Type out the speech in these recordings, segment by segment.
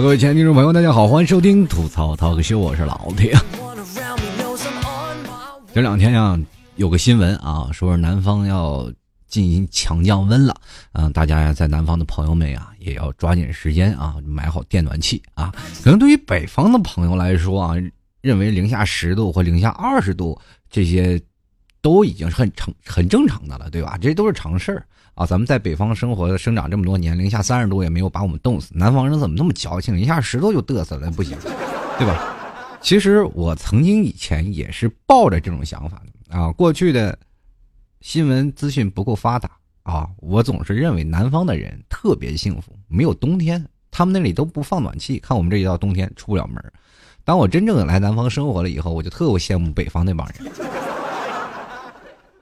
各位亲爱的听众朋友，大家好，欢迎收听吐槽涛哥秀，我是老铁。这两天呀，有个新闻啊，说是南方要进行强降温了，嗯，大家呀，在南方的朋友们呀，也要抓紧时间啊，买好电暖气啊。可能对于北方的朋友来说啊，认为零下十度或零下二十度这些都已经是很常很正常的了，对吧？这都是常事儿。啊，咱们在北方生活生长这么多年，零下三十度也没有把我们冻死。南方人怎么那么矫情，零下十度就嘚瑟了，不行，对吧？其实我曾经以前也是抱着这种想法的啊。过去的新闻资讯不够发达啊，我总是认为南方的人特别幸福，没有冬天，他们那里都不放暖气，看我们这一到冬天出不了门。当我真正来南方生活了以后，我就特羡慕北方那帮人，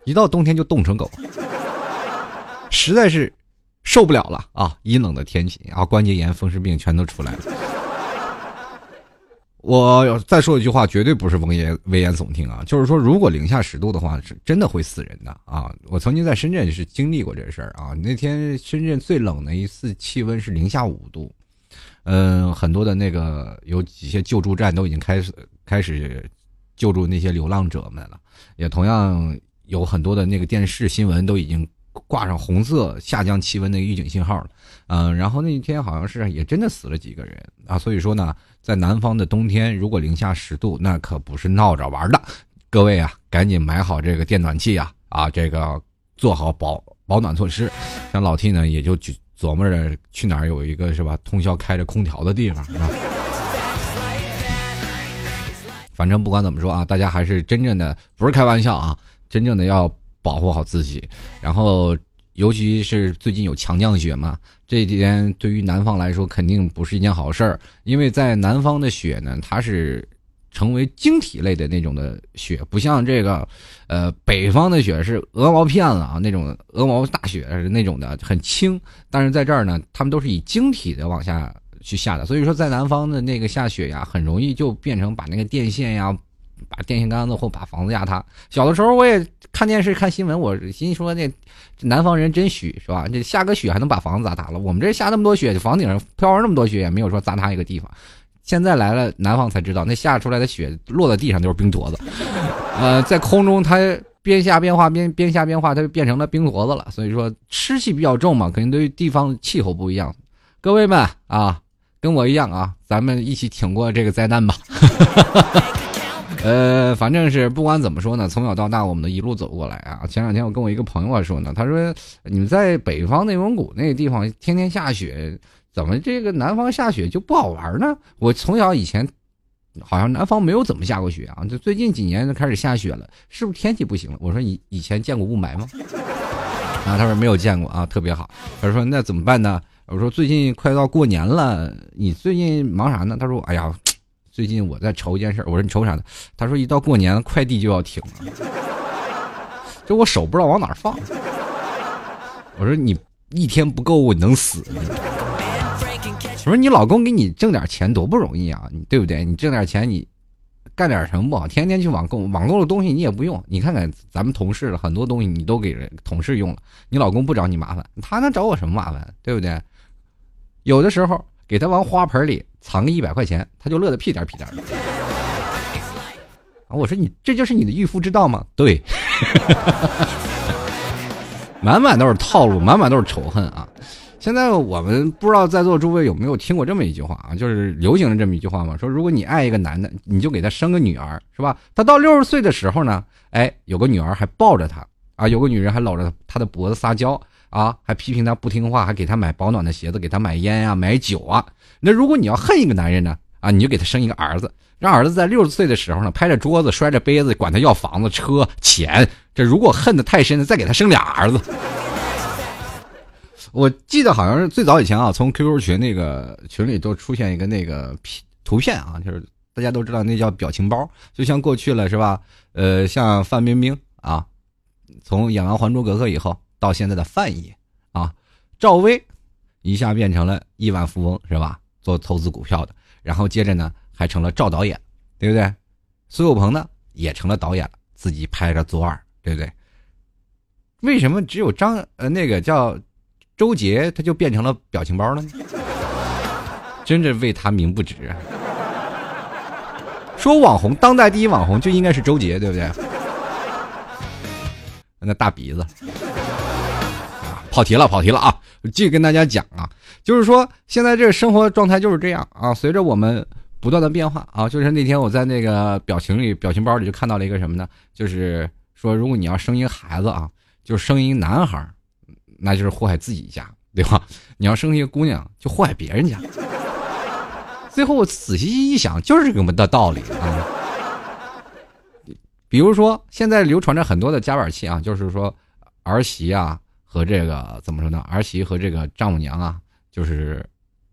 一到冬天就冻成狗。实在是受不了了啊！阴冷的天气啊，关节炎、风湿病全都出来了。我再说一句话，绝对不是危言危言耸听啊，就是说，如果零下十度的话，是真的会死人的啊！我曾经在深圳是经历过这事儿啊。那天深圳最冷的一次气温是零下五度，嗯，很多的那个有几些救助站都已经开始开始救助那些流浪者们了，也同样有很多的那个电视新闻都已经。挂上红色下降气温的预警信号了，嗯，然后那一天好像是也真的死了几个人啊，所以说呢，在南方的冬天，如果零下十度，那可不是闹着玩的，各位啊，赶紧买好这个电暖气呀，啊，这个做好保保暖措施。像老 T 呢，也就去琢磨着去哪儿有一个是吧，通宵开着空调的地方啊？反正不管怎么说啊，大家还是真正的不是开玩笑啊，真正的要。保护好自己，然后尤其是最近有强降雪嘛，这几天对于南方来说肯定不是一件好事儿，因为在南方的雪呢，它是成为晶体类的那种的雪，不像这个，呃，北方的雪是鹅毛片子啊，那种鹅毛大雪是那种的很轻，但是在这儿呢，他们都是以晶体的往下去下的，所以说在南方的那个下雪呀，很容易就变成把那个电线呀。把电线杆子或把房子压塌。小的时候我也看电视看新闻，我心说那南方人真虚是吧？这下个雪还能把房子砸塌了。我们这下那么多雪，房顶上飘着那么多雪，也没有说砸塌一个地方。现在来了南方才知道，那下出来的雪落在地上就是冰坨子。呃，在空中它边下边化，边边下边化，它就变成了冰坨子了。所以说湿气比较重嘛，肯定对于地方气候不一样。各位们啊，跟我一样啊，咱们一起挺过这个灾难吧。呃，反正是不管怎么说呢，从小到大我们都一路走过来啊。前两天我跟我一个朋友说呢，他说你们在北方内蒙古那个地方天天下雪，怎么这个南方下雪就不好玩呢？我从小以前好像南方没有怎么下过雪啊，就最近几年就开始下雪了，是不是天气不行了？我说你以前见过雾霾吗？啊，他说没有见过啊，特别好。他说那怎么办呢？我说最近快到过年了，你最近忙啥呢？他说哎呀。最近我在愁一件事，我说你愁啥呢？他说一到过年快递就要停了，这我手不知道往哪放。我说你一天不够我能死。我说你老公给你挣点钱多不容易啊，对不对？你挣点钱你干点什么不好？天天去网购，网购的东西你也不用。你看看咱们同事的很多东西你都给同事用了，你老公不找你麻烦，他能找我什么麻烦？对不对？有的时候。给他往花盆里藏个一百块钱，他就乐得屁颠屁颠的。啊，我说你这就是你的驭夫之道吗？对，满满都是套路，满满都是仇恨啊！现在我们不知道在座诸位有没有听过这么一句话啊？就是流行的这么一句话嘛，说如果你爱一个男的，你就给他生个女儿，是吧？他到六十岁的时候呢，哎，有个女儿还抱着他啊，有个女人还搂着他的脖子撒娇。啊，还批评他不听话，还给他买保暖的鞋子，给他买烟呀，买酒啊。那如果你要恨一个男人呢？啊，你就给他生一个儿子，让儿子在六十岁的时候呢，拍着桌子，摔着杯子，管他要房子、车、钱。这如果恨得太深了，再给他生俩儿子。我记得好像是最早以前啊，从 QQ 群那个群里都出现一个那个图片啊，就是大家都知道那叫表情包，就像过去了是吧？呃，像范冰冰啊，从演完《还珠格格》以后。到现在的范爷啊，赵薇一下变成了亿万富翁是吧？做投资股票的，然后接着呢还成了赵导演，对不对？苏有朋呢也成了导演了，自己拍着左耳，对不对？为什么只有张呃那个叫周杰他就变成了表情包了呢？真是为他鸣不值。说网红，当代第一网红就应该是周杰，对不对？那大鼻子，跑题了，跑题了啊！继续跟大家讲啊，就是说现在这个生活状态就是这样啊，随着我们不断的变化啊，就是那天我在那个表情里、表情包里就看到了一个什么呢？就是说，如果你要生一个孩子啊，就生一个男孩，那就是祸害自己家，对吧？你要生一个姑娘，就祸害别人家。最后我仔细一想，就是这么的道理啊。比如说，现在流传着很多的夹板气啊，就是说儿媳啊和这个怎么说呢？儿媳和这个丈母娘啊，就是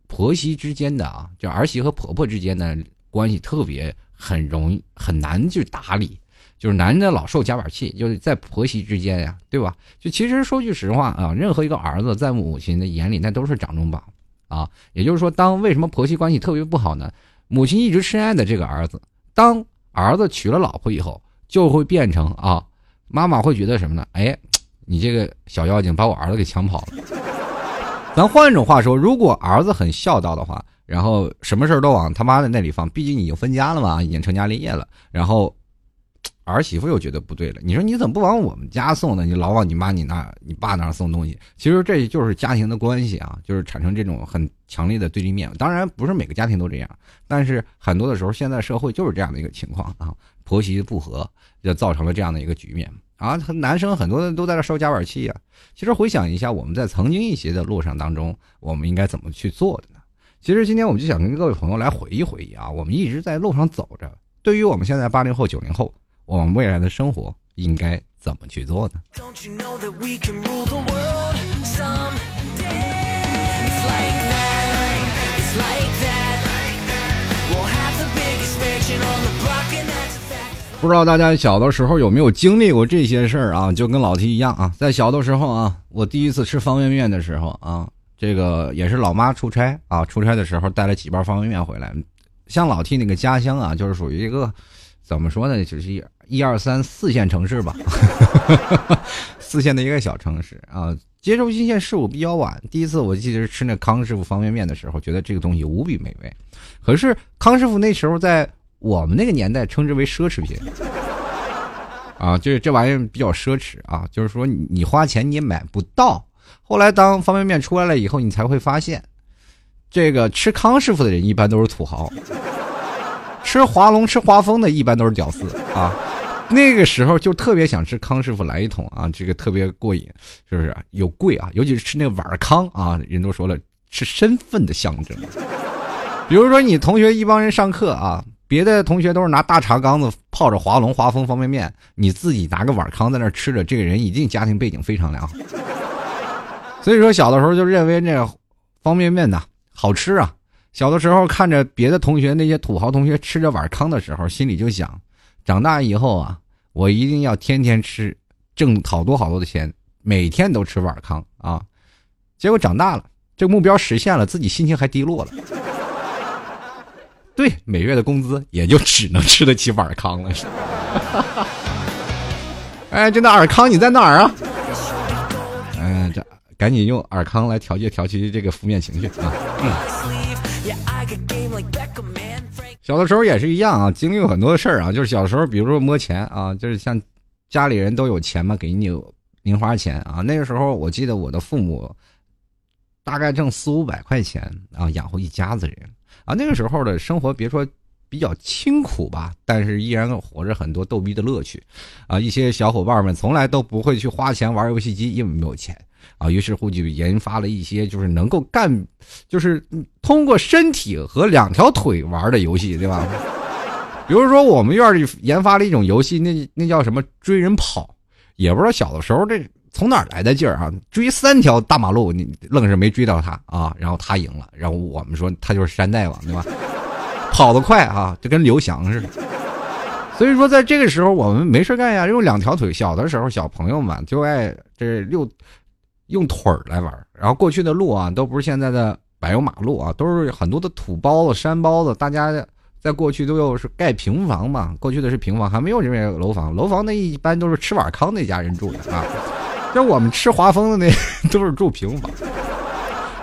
婆媳之间的啊，就儿媳和婆婆之间的关系特别很容易很难去打理，就是男的老受夹板气，就是在婆媳之间呀，对吧？就其实说句实话啊，任何一个儿子在母亲的眼里，那都是掌中宝。啊，也就是说，当为什么婆媳关系特别不好呢？母亲一直深爱的这个儿子，当儿子娶了老婆以后，就会变成啊，妈妈会觉得什么呢？哎，你这个小妖精把我儿子给抢跑了。咱换一种话说，如果儿子很孝道的话，然后什么事儿都往他妈的那里放，毕竟已经分家了嘛，已经成家立业了，然后。儿媳妇又觉得不对了，你说你怎么不往我们家送呢？你老往你妈、你那、你爸那儿送东西，其实这就是家庭的关系啊，就是产生这种很强烈的对立面。当然不是每个家庭都这样，但是很多的时候，现在社会就是这样的一个情况啊，婆媳不和就造成了这样的一个局面啊。男生很多人都在这受夹板气啊。其实回想一下，我们在曾经一些的路上当中，我们应该怎么去做的呢？其实今天我们就想跟各位朋友来回忆回忆啊，我们一直在路上走着，对于我们现在八零后、九零后。我们未来的生活应该怎么去做呢？不知道大家小的时候有没有经历过这些事儿啊？就跟老 T 一样啊，在小的时候啊，我第一次吃方便面的时候啊，这个也是老妈出差啊，出差的时候带了几包方便面回来。像老 T 那个家乡啊，就是属于一个怎么说呢，就是一。一二三四线城市吧，四线的一个小城市啊，接受新鲜事物比较晚。第一次我记得是吃那康师傅方便面的时候，觉得这个东西无比美味。可是康师傅那时候在我们那个年代称之为奢侈品 啊，就是这玩意儿比较奢侈啊，就是说你花钱你也买不到。后来当方便面出来了以后，你才会发现，这个吃康师傅的人一般都是土豪，吃华龙吃华丰的一般都是屌丝啊。那个时候就特别想吃康师傅来一桶啊，这个特别过瘾，是不是？有贵啊，尤其是吃那碗康啊，人都说了是身份的象征。比如说你同学一帮人上课啊，别的同学都是拿大茶缸子泡着华龙、华丰方便面，你自己拿个碗康在那吃着，这个人一定家庭背景非常良好。所以说小的时候就认为那方便面呐好吃啊。小的时候看着别的同学那些土豪同学吃着碗康的时候，心里就想。长大以后啊，我一定要天天吃，挣好多好多的钱，每天都吃碗康啊。结果长大了，这目标实现了，自己心情还低落了。对，每月的工资也就只能吃得起碗康了。哎，真的尔康你在哪儿啊？嗯，这赶紧用尔康来调节调节这个负面情绪啊。小的时候也是一样啊，经历过很多的事儿啊。就是小时候，比如说摸钱啊，就是像家里人都有钱嘛，给你零花钱啊。那个时候，我记得我的父母大概挣四五百块钱啊，养活一家子人啊。那个时候的生活，别说比较清苦吧，但是依然活着很多逗逼的乐趣啊。一些小伙伴们从来都不会去花钱玩游戏机，因为没有钱。啊，于是乎就研发了一些就是能够干，就是通过身体和两条腿玩的游戏，对吧？比如说我们院里研发了一种游戏，那那叫什么追人跑，也不知道小的时候这从哪儿来的劲儿啊，追三条大马路，你愣是没追到他啊，然后他赢了，然后我们说他就是山大王，对吧？跑得快啊，就跟刘翔似的。所以说在这个时候我们没事干呀，用两条腿。小的时候小朋友们就爱这六。用腿儿来玩，然后过去的路啊，都不是现在的柏油马路啊，都是很多的土包子、山包子。大家在过去都又是盖平房嘛，过去的是平房，还没有这边楼房。楼房那一般都是吃碗糠那家人住的啊，像我们吃华丰的那 都是住平房。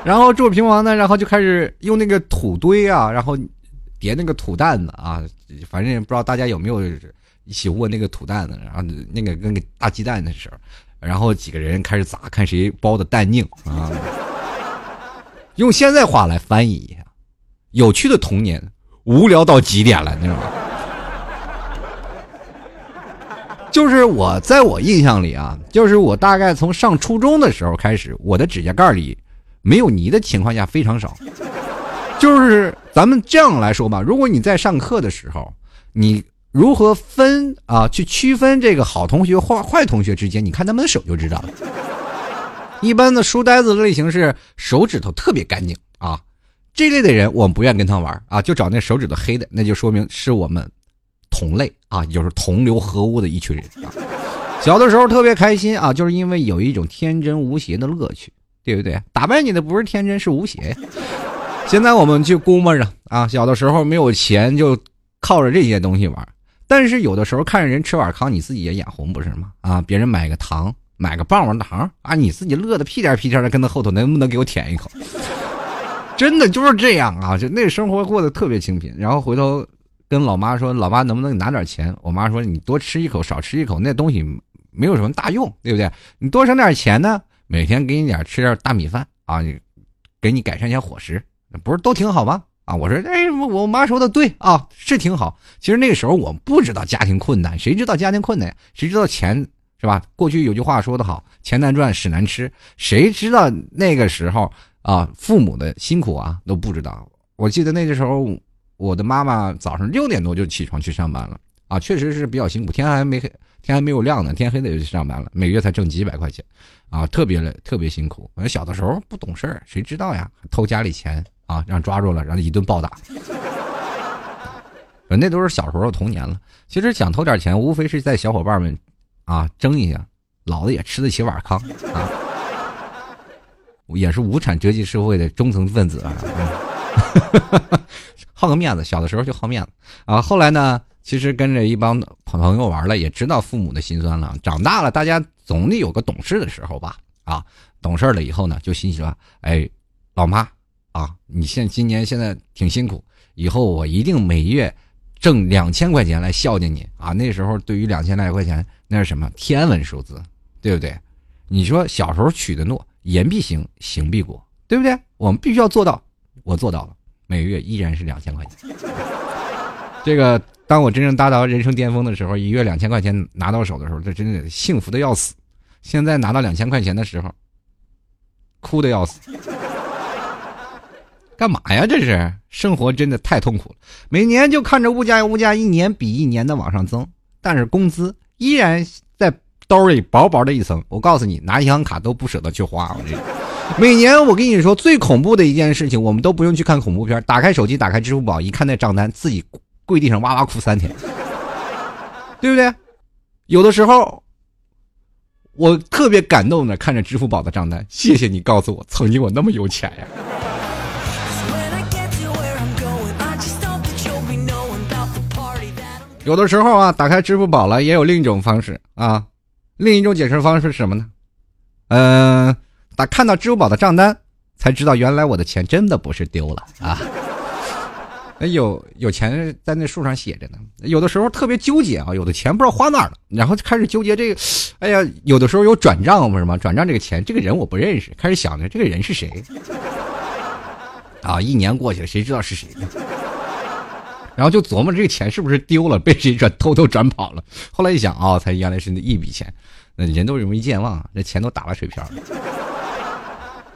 然后住平房呢，然后就开始用那个土堆啊，然后叠那个土蛋子啊，反正也不知道大家有没有一起握那个土蛋子，然后那个跟个大鸡蛋的时候，然后几个人开始砸，看谁包的蛋硬啊。用现在话来翻译一下，有趣的童年，无聊到极点了，你知道吗？就是我在我印象里啊，就是我大概从上初中的时候开始，我的指甲盖里没有泥的情况下非常少。就是咱们这样来说吧，如果你在上课的时候，你如何分啊，去区分这个好同学坏坏同学之间，你看他们的手就知道了。一般的书呆子类型是手指头特别干净啊，这类的人我们不愿跟他玩啊，就找那手指头黑的，那就说明是我们。同类啊，就是同流合污的一群人啊。小的时候特别开心啊，就是因为有一种天真无邪的乐趣，对不对？打败你的不是天真，是无邪呀。现在我们去估摸着啊，小的时候没有钱，就靠着这些东西玩。但是有的时候看着人吃碗糠，你自己也眼红，不是吗？啊，别人买个糖，买个棒棒糖啊，你自己乐得屁颠屁颠的，跟他后头能不能给我舔一口？真的就是这样啊，就那生活过得特别清贫，然后回头。跟老妈说，老妈能不能拿点钱？我妈说，你多吃一口，少吃一口，那东西没有什么大用，对不对？你多省点钱呢，每天给你点吃点大米饭啊，给你改善一下伙食，不是都挺好吗？啊，我说，哎，我妈说的对啊，是挺好。其实那个时候我不知道家庭困难，谁知道家庭困难？谁知道钱是吧？过去有句话说得好，钱难赚，屎难吃。谁知道那个时候啊，父母的辛苦啊都不知道。我记得那个时候。我的妈妈早上六点多就起床去上班了啊，确实是比较辛苦。天还没黑，天还没有亮呢，天黑的就去上班了，每月才挣几百块钱，啊，特别累特别辛苦。小的时候不懂事儿，谁知道呀？偷家里钱啊，让抓住了，然后一顿暴打。那都是小时候的童年了。其实想偷点钱，无非是在小伙伴们啊争一下，老子也吃得起碗糠啊，也是无产阶级社会的中层分子啊。好个面子，小的时候就好面子啊。后来呢，其实跟着一帮朋朋友玩了，也知道父母的辛酸了。长大了，大家总得有个懂事的时候吧？啊，懂事了以后呢，就心说：“哎，老妈啊，你现今年现在挺辛苦，以后我一定每月挣两千块钱来孝敬你啊。”那时候对于两千来块钱，那是什么天文数字，对不对？你说小时候许的诺，言必行，行必果，对不对？我们必须要做到。我做到了，每月依然是两千块钱。这个，当我真正达到人生巅峰的时候，一月两千块钱拿到手的时候，这真的幸福的要死。现在拿到两千块钱的时候，哭的要死。干嘛呀？这是生活真的太痛苦了。每年就看着物价物价一年比一年的往上增，但是工资依然在兜里薄薄的一层。我告诉你，拿银行卡都不舍得去花。我这。每年我跟你说最恐怖的一件事情，我们都不用去看恐怖片，打开手机，打开支付宝，一看那账单，自己跪地上哇哇哭三天，对不对？有的时候，我特别感动的看着支付宝的账单，谢谢你告诉我，曾经我那么有钱呀。有的时候啊，打开支付宝了，也有另一种方式啊，另一种解释方式是什么呢？嗯。打看到支付宝的账单，才知道原来我的钱真的不是丢了啊！有有钱在那树上写着呢。有的时候特别纠结啊，有的钱不知道花哪了，然后就开始纠结这个。哎呀，有的时候有转账不是吗？转账这个钱，这个人我不认识，开始想着这个人是谁啊？一年过去了，谁知道是谁呢？然后就琢磨这个钱是不是丢了，被谁转偷偷转跑了。后来一想啊，才原来是那一笔钱。那人都容易健忘，这钱都打了水漂了。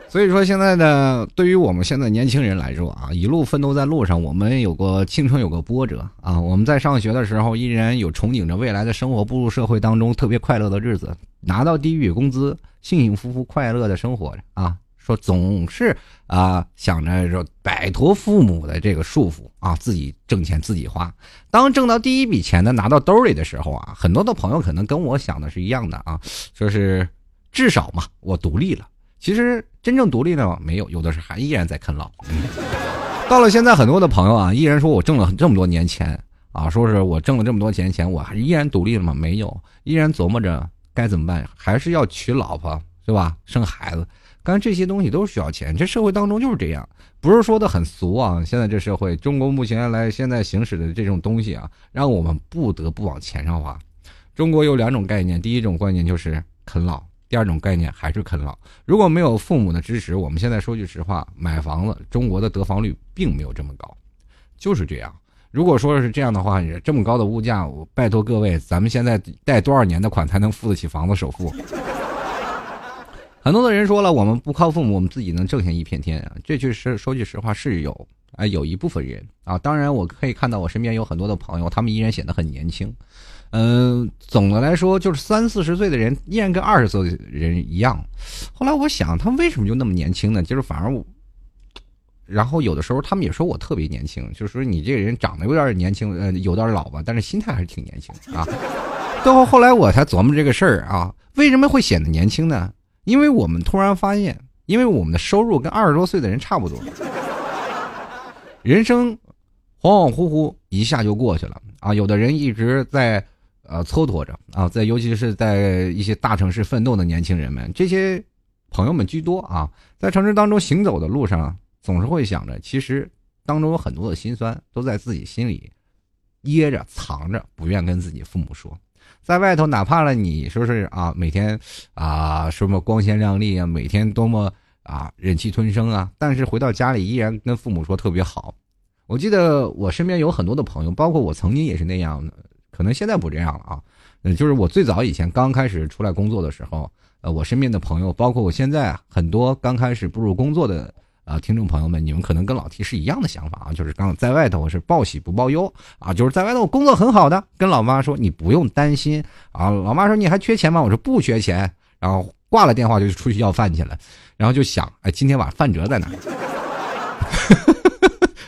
所以说，现在呢，对于我们现在年轻人来说啊，一路奋斗在路上，我们有过青春，有过波折啊。我们在上学的时候，依然有憧憬着未来的生活，步入社会当中特别快乐的日子，拿到第一笔工资，幸幸福福、快乐的生活着啊。说总是啊，想着说摆脱父母的这个束缚啊，自己挣钱自己花。当挣到第一笔钱呢，拿到兜里的时候啊，很多的朋友可能跟我想的是一样的啊，说是至少嘛，我独立了。其实真正独立呢，没有，有的是还依然在啃老。到了现在，很多的朋友啊，依然说我挣了这么多年钱啊，说是我挣了这么多钱钱，我还依然独立了吗？没有，依然琢磨着该怎么办，还是要娶老婆是吧？生孩子，刚这些东西都需要钱，这社会当中就是这样，不是说的很俗啊。现在这社会，中国目前来现在行驶的这种东西啊，让我们不得不往钱上花。中国有两种概念，第一种概念就是啃老，第二种概念还是啃老。如果没有父母的支持，我们现在说句实话，买房子，中国的得房率并没有这么高，就是这样。如果说是这样的话，这么高的物价，我拜托各位，咱们现在贷多少年的款才能付得起房子首付？很多的人说了，我们不靠父母，我们自己能挣下一片天！这句是说句实话是有啊，有一部分人啊，当然我可以看到我身边有很多的朋友，他们依然显得很年轻。嗯，总的来说就是三四十岁的人依然跟二十岁的人一样。后来我想，他们为什么就那么年轻呢？就是反而我。然后有的时候他们也说我特别年轻，就是说你这个人长得有点年轻，呃，有点老吧，但是心态还是挺年轻啊。最后后来我才琢磨这个事儿啊，为什么会显得年轻呢？因为我们突然发现，因为我们的收入跟二十多岁的人差不多，人生恍恍惚惚一下就过去了啊。有的人一直在呃蹉跎着啊，在尤其是在一些大城市奋斗的年轻人们，这些朋友们居多啊，在城市当中行走的路上。总是会想着，其实当中有很多的心酸都在自己心里掖着、藏着，不愿跟自己父母说。在外头，哪怕了你说是啊，每天啊什么光鲜亮丽啊，每天多么啊忍气吞声啊，但是回到家里依然跟父母说特别好。我记得我身边有很多的朋友，包括我曾经也是那样的，可能现在不这样了啊。就是我最早以前刚开始出来工作的时候，呃，我身边的朋友，包括我现在很多刚开始步入工作的。啊，听众朋友们，你们可能跟老 T 是一样的想法啊，就是刚在外头是报喜不报忧啊，就是在外头我工作很好的，跟老妈说你不用担心啊，老妈说你还缺钱吗？我说不缺钱，然后挂了电话就出去要饭去了，然后就想，哎，今天晚上饭辙在哪？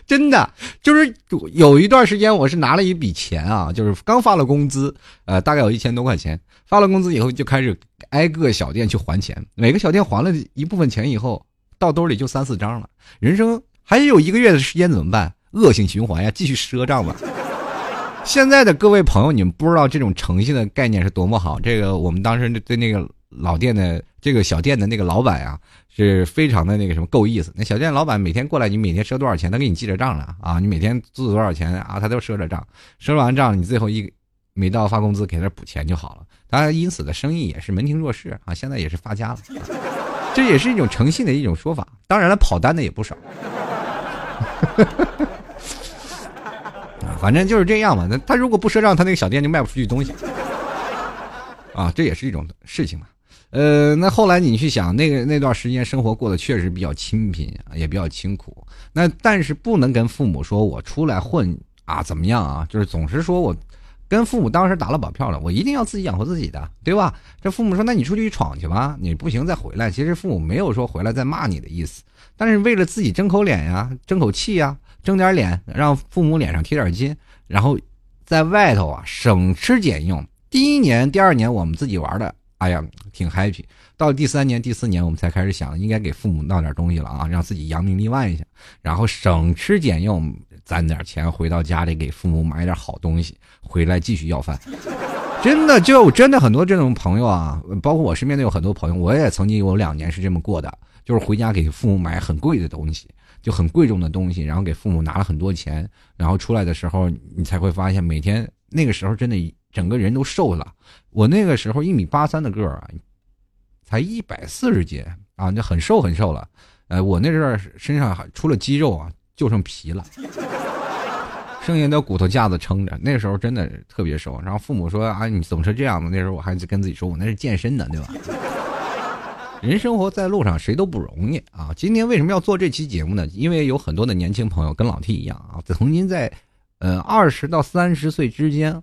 真的就是有一段时间我是拿了一笔钱啊，就是刚发了工资，呃，大概有一千多块钱，发了工资以后就开始挨个小店去还钱，每个小店还了一部分钱以后。到兜里就三四张了，人生还有一个月的时间怎么办？恶性循环呀，继续赊账吧。现在的各位朋友，你们不知道这种诚信的概念是多么好。这个我们当时对那个老店的这个小店的那个老板啊，是非常的那个什么够意思。那小店老板每天过来，你每天赊多少钱，他给你记着账了啊。你每天做多少钱啊，他都赊着账。赊完账，你最后一每到发工资给他补钱就好了。当然，因此的生意也是门庭若市啊。现在也是发家了。这也是一种诚信的一种说法，当然了，跑单的也不少。反正就是这样嘛。那他如果不赊账，他那个小店就卖不出去东西。啊，这也是一种事情嘛。呃，那后来你去想，那个那段时间生活过得确实比较清贫，也比较清苦。那但是不能跟父母说我出来混啊怎么样啊，就是总是说我。跟父母当时打了保票了，我一定要自己养活自己的，对吧？这父母说：“那你出去闯去吧，你不行再回来。”其实父母没有说回来再骂你的意思，但是为了自己争口脸呀、争口气呀、争点脸，让父母脸上贴点金，然后在外头啊省吃俭用。第一年、第二年我们自己玩的，哎呀挺 happy。到第三年、第四年，我们才开始想应该给父母闹点东西了啊，让自己扬名立万一下，然后省吃俭用。攒点钱回到家里给父母买点好东西，回来继续要饭。真的就真的很多这种朋友啊，包括我身边都有很多朋友，我也曾经有两年是这么过的，就是回家给父母买很贵的东西，就很贵重的东西，然后给父母拿了很多钱，然后出来的时候你才会发现，每天那个时候真的整个人都瘦了。我那个时候一米八三的个儿啊，才一百四十斤啊，那很瘦很瘦了。呃，我那阵儿身上还除了肌肉啊。就剩皮了，剩下的骨头架子撑着。那时候真的特别瘦。然后父母说：“啊，你怎么是这样的？”那时候我还跟自己说：“我那是健身的，对吧？” 人生活在路上，谁都不容易啊。今天为什么要做这期节目呢？因为有很多的年轻朋友跟老 T 一样啊，曾经在呃二十到三十岁之间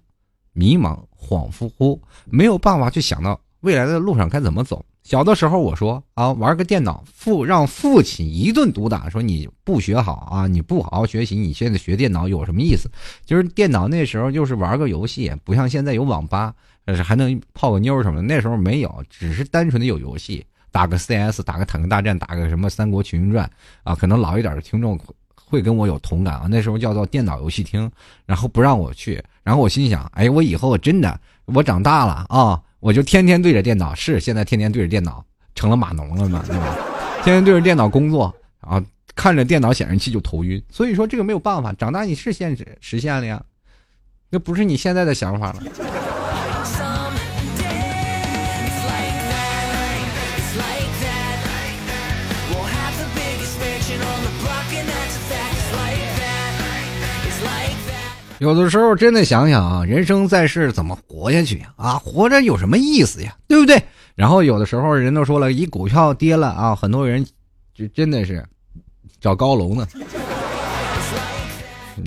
迷茫、恍惚惚，没有办法去想到未来的路上该怎么走。小的时候，我说啊，玩个电脑，父让父亲一顿毒打，说你不学好啊，你不好好学习，你现在学电脑有什么意思？就是电脑那时候就是玩个游戏，不像现在有网吧，但是还能泡个妞什么的。那时候没有，只是单纯的有游戏，打个 CS，打个坦克大战，打个什么三国群英传啊。可能老一点的听众会跟我有同感啊。那时候叫做电脑游戏厅，然后不让我去，然后我心想，哎，我以后真的我长大了啊。我就天天对着电脑，是现在天天对着电脑成了码农了嘛，对吧？天天对着电脑工作啊，看着电脑显示器就头晕。所以说这个没有办法，长大你是现实实现了呀，那不是你现在的想法了。有的时候真的想想啊，人生在世怎么活下去呀？啊，活着有什么意思呀？对不对？然后有的时候人都说了，一股票跌了啊，很多人就真的是找高楼呢，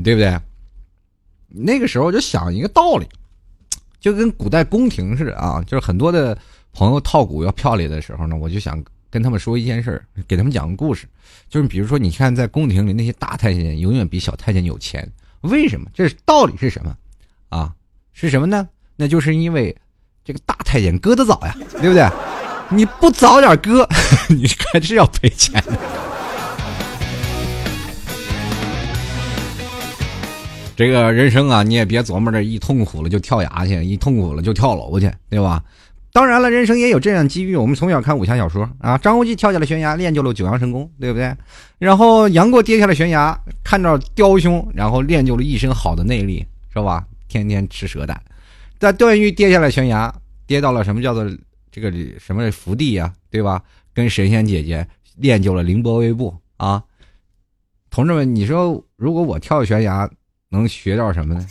对不对？那个时候就想一个道理，就跟古代宫廷似的啊，就是很多的朋友套股要票里的时候呢，我就想跟他们说一件事儿，给他们讲个故事，就是比如说你看在宫廷里那些大太监永远比小太监有钱。为什么？这道理是什么？啊，是什么呢？那就是因为这个大太监割的早呀，对不对？你不早点割，你还是要赔钱的。这个人生啊，你也别琢磨着一痛苦了就跳崖去，一痛苦了就跳楼去，对吧？当然了，人生也有这样机遇。我们从小看武侠小说啊，张无忌跳下了悬崖，练就了九阳神功，对不对？然后杨过跌下了悬崖，看着雕兄，然后练就了一身好的内力，是吧？天天吃蛇胆。在段誉跌下了悬崖，跌到了什么叫做这个什么福地呀，对吧？跟神仙姐姐练就了凌波微步啊。同志们，你说如果我跳悬崖，能学到什么呢？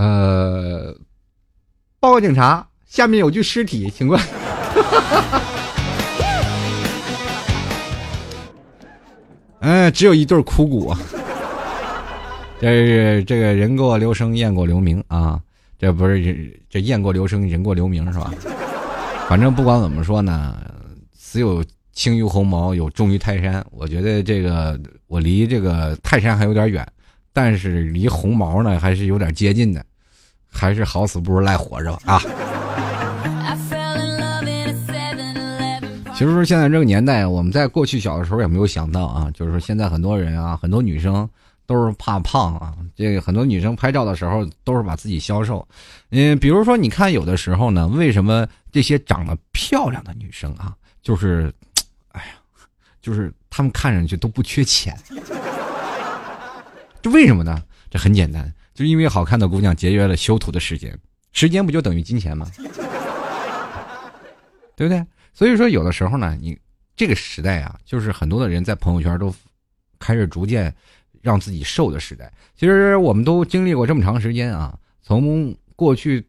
呃，报告警察，下面有具尸体，请问。嗯，只有一对枯骨。这是这个人过留声，雁过留名啊。这不是这雁过留声，人过留名是吧？反正不管怎么说呢，死有轻于鸿毛，有重于泰山。我觉得这个我离这个泰山还有点远。但是离鸿毛呢还是有点接近的，还是好死不如赖活着吧啊！其实说现在这个年代，我们在过去小的时候也没有想到啊，就是说现在很多人啊，很多女生都是怕胖啊。这个很多女生拍照的时候都是把自己消瘦。嗯，比如说你看有的时候呢，为什么这些长得漂亮的女生啊，就是，哎呀，就是她们看上去都不缺钱。这为什么呢？这很简单，就是因为好看的姑娘节约了修图的时间，时间不就等于金钱吗？对不对？所以说，有的时候呢，你这个时代啊，就是很多的人在朋友圈都开始逐渐让自己瘦的时代。其实我们都经历过这么长时间啊，从过去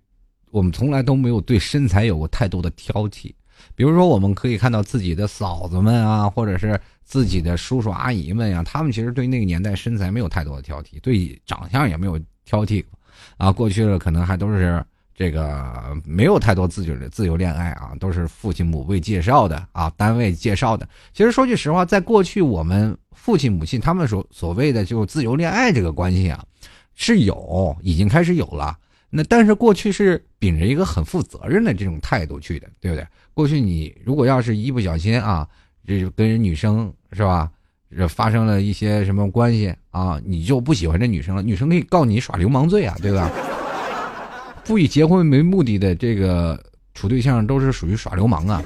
我们从来都没有对身材有过太多的挑剔。比如说，我们可以看到自己的嫂子们啊，或者是自己的叔叔阿姨们呀，他们其实对那个年代身材没有太多的挑剔，对长相也没有挑剔啊。过去的可能还都是这个没有太多自己的自由恋爱啊，都是父亲母辈介绍的啊，单位介绍的。其实说句实话，在过去我们父亲母亲他们所所谓的就自由恋爱这个关系啊，是有已经开始有了。那但是过去是秉着一个很负责任的这种态度去的，对不对？过去你如果要是一不小心啊，这就跟人女生是吧，这发生了一些什么关系啊，你就不喜欢这女生了，女生可以告你耍流氓罪啊，对吧？不以结婚为目的的这个处对象都是属于耍流氓啊，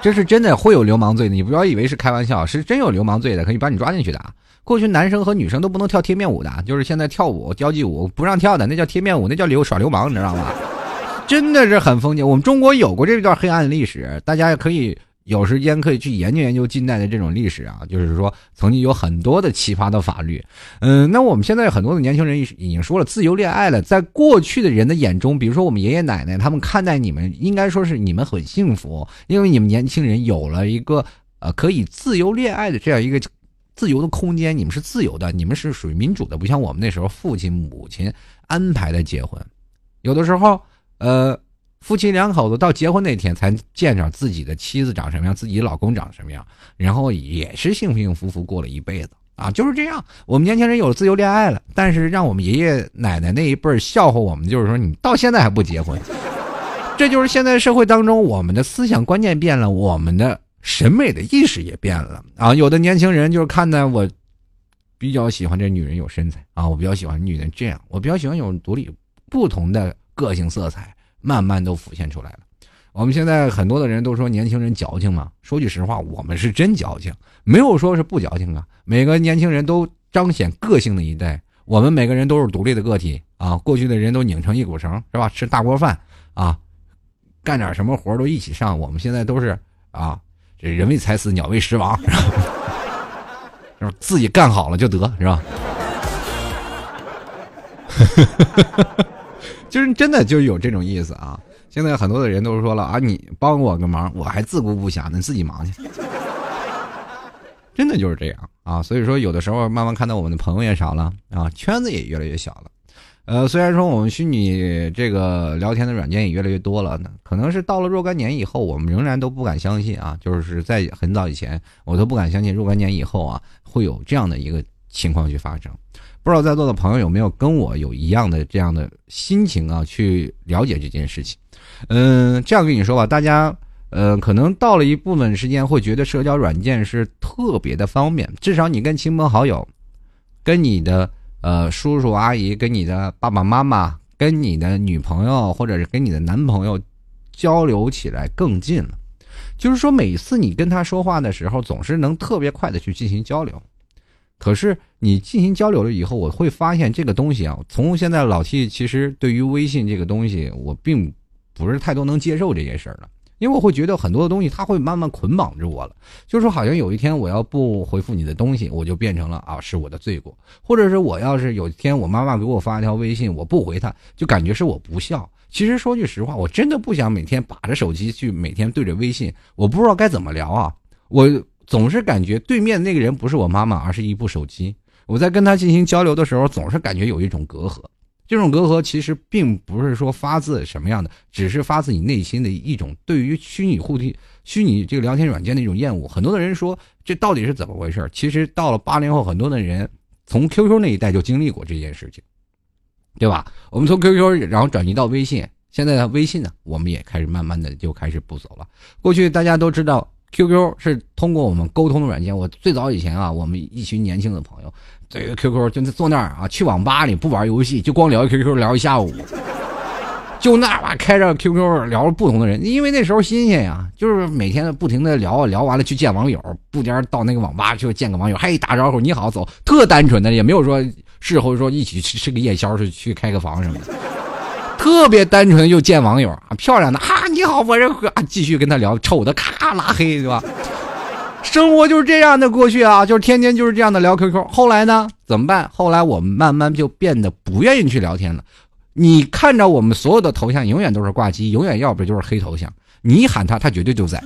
这是真的会有流氓罪的，你不要以为是开玩笑，是真有流氓罪的，可以把你抓进去的。过去男生和女生都不能跳贴面舞的，就是现在跳舞交际舞不让跳的，那叫贴面舞，那叫流耍流氓，你知道吗？真的是很封建。我们中国有过这段黑暗历史，大家也可以有时间可以去研究研究近代的这种历史啊。就是说，曾经有很多的奇葩的法律。嗯，那我们现在很多的年轻人已经说了自由恋爱了，在过去的人的眼中，比如说我们爷爷奶奶，他们看待你们，应该说是你们很幸福，因为你们年轻人有了一个呃可以自由恋爱的这样一个。自由的空间，你们是自由的，你们是属于民主的，不像我们那时候父亲母亲安排的结婚，有的时候，呃，夫妻两口子到结婚那天才见着自己的妻子长什么样，自己老公长什么样，然后也是幸幸福福过了一辈子啊，就是这样。我们年轻人有自由恋爱了，但是让我们爷爷奶奶那一辈儿笑话我们，就是说你到现在还不结婚，这就是现在社会当中我们的思想观念变了，我们的。审美的意识也变了啊！有的年轻人就是看呢，我比较喜欢这女人有身材啊，我比较喜欢女人这样，我比较喜欢有独立不同的个性色彩，慢慢都浮现出来了。我们现在很多的人都说年轻人矫情嘛，说句实话，我们是真矫情，没有说是不矫情啊。每个年轻人都彰显个性的一代，我们每个人都是独立的个体啊。过去的人都拧成一股绳，是吧？吃大锅饭啊，干点什么活都一起上。我们现在都是啊，这人为财死，鸟为食亡，是吧？自己干好了就得，是吧？就是真的就有这种意思啊！现在很多的人都说了啊，你帮我个忙，我还自顾不暇呢，自己忙去。真的就是这样啊！所以说，有的时候慢慢看到我们的朋友也少了啊，圈子也越来越小了。呃，虽然说我们虚拟这个聊天的软件也越来越多了呢，可能是到了若干年以后，我们仍然都不敢相信啊，就是在很早以前，我都不敢相信若干年以后啊，会有这样的一个情况去发生。不知道在座的朋友有没有跟我有一样的这样的心情啊？去了解这件事情。嗯，这样跟你说吧，大家呃，可能到了一部分时间会觉得社交软件是特别的方便，至少你跟亲朋好友、跟你的呃叔叔阿姨、跟你的爸爸妈妈、跟你的女朋友或者是跟你的男朋友交流起来更近了。就是说，每次你跟他说话的时候，总是能特别快的去进行交流。可是你进行交流了以后，我会发现这个东西啊，从现在老 T 其实对于微信这个东西，我并不是太多能接受这件事儿了，因为我会觉得很多的东西它会慢慢捆绑着我了，就是说好像有一天我要不回复你的东西，我就变成了啊是我的罪过，或者是我要是有一天我妈妈给我发一条微信，我不回她，就感觉是我不孝。其实说句实话，我真的不想每天把着手机去每天对着微信，我不知道该怎么聊啊，我。总是感觉对面那个人不是我妈妈，而是一部手机。我在跟他进行交流的时候，总是感觉有一种隔阂。这种隔阂其实并不是说发自什么样的，只是发自你内心的一种对于虚拟互体、虚拟这个聊天软件的一种厌恶。很多的人说这到底是怎么回事？其实到了八零后，很多的人从 QQ 那一代就经历过这件事情，对吧？我们从 QQ 然后转移到微信，现在的微信呢，我们也开始慢慢的就开始不走了。过去大家都知道。QQ 是通过我们沟通的软件。我最早以前啊，我们一群年轻的朋友，这个 QQ 就坐那儿啊，去网吧里不玩游戏，就光聊 QQ 聊一下午，就那吧开着 QQ 聊不同的人，因为那时候新鲜呀，就是每天不停的聊，聊完了去见网友，不间到那个网吧去见个网友，嘿打招呼，你好，走，特单纯的，也没有说事后说一起去吃个夜宵，去去开个房什么的。特别单纯的就见网友啊，漂亮的啊，你好，我是啊，继续跟他聊，丑的咔拉黑，对吧？生活就是这样的，过去啊，就是天天就是这样的聊 QQ。后来呢，怎么办？后来我们慢慢就变得不愿意去聊天了。你看着我们所有的头像，永远都是挂机，永远要不就是黑头像。你喊他，他绝对就在，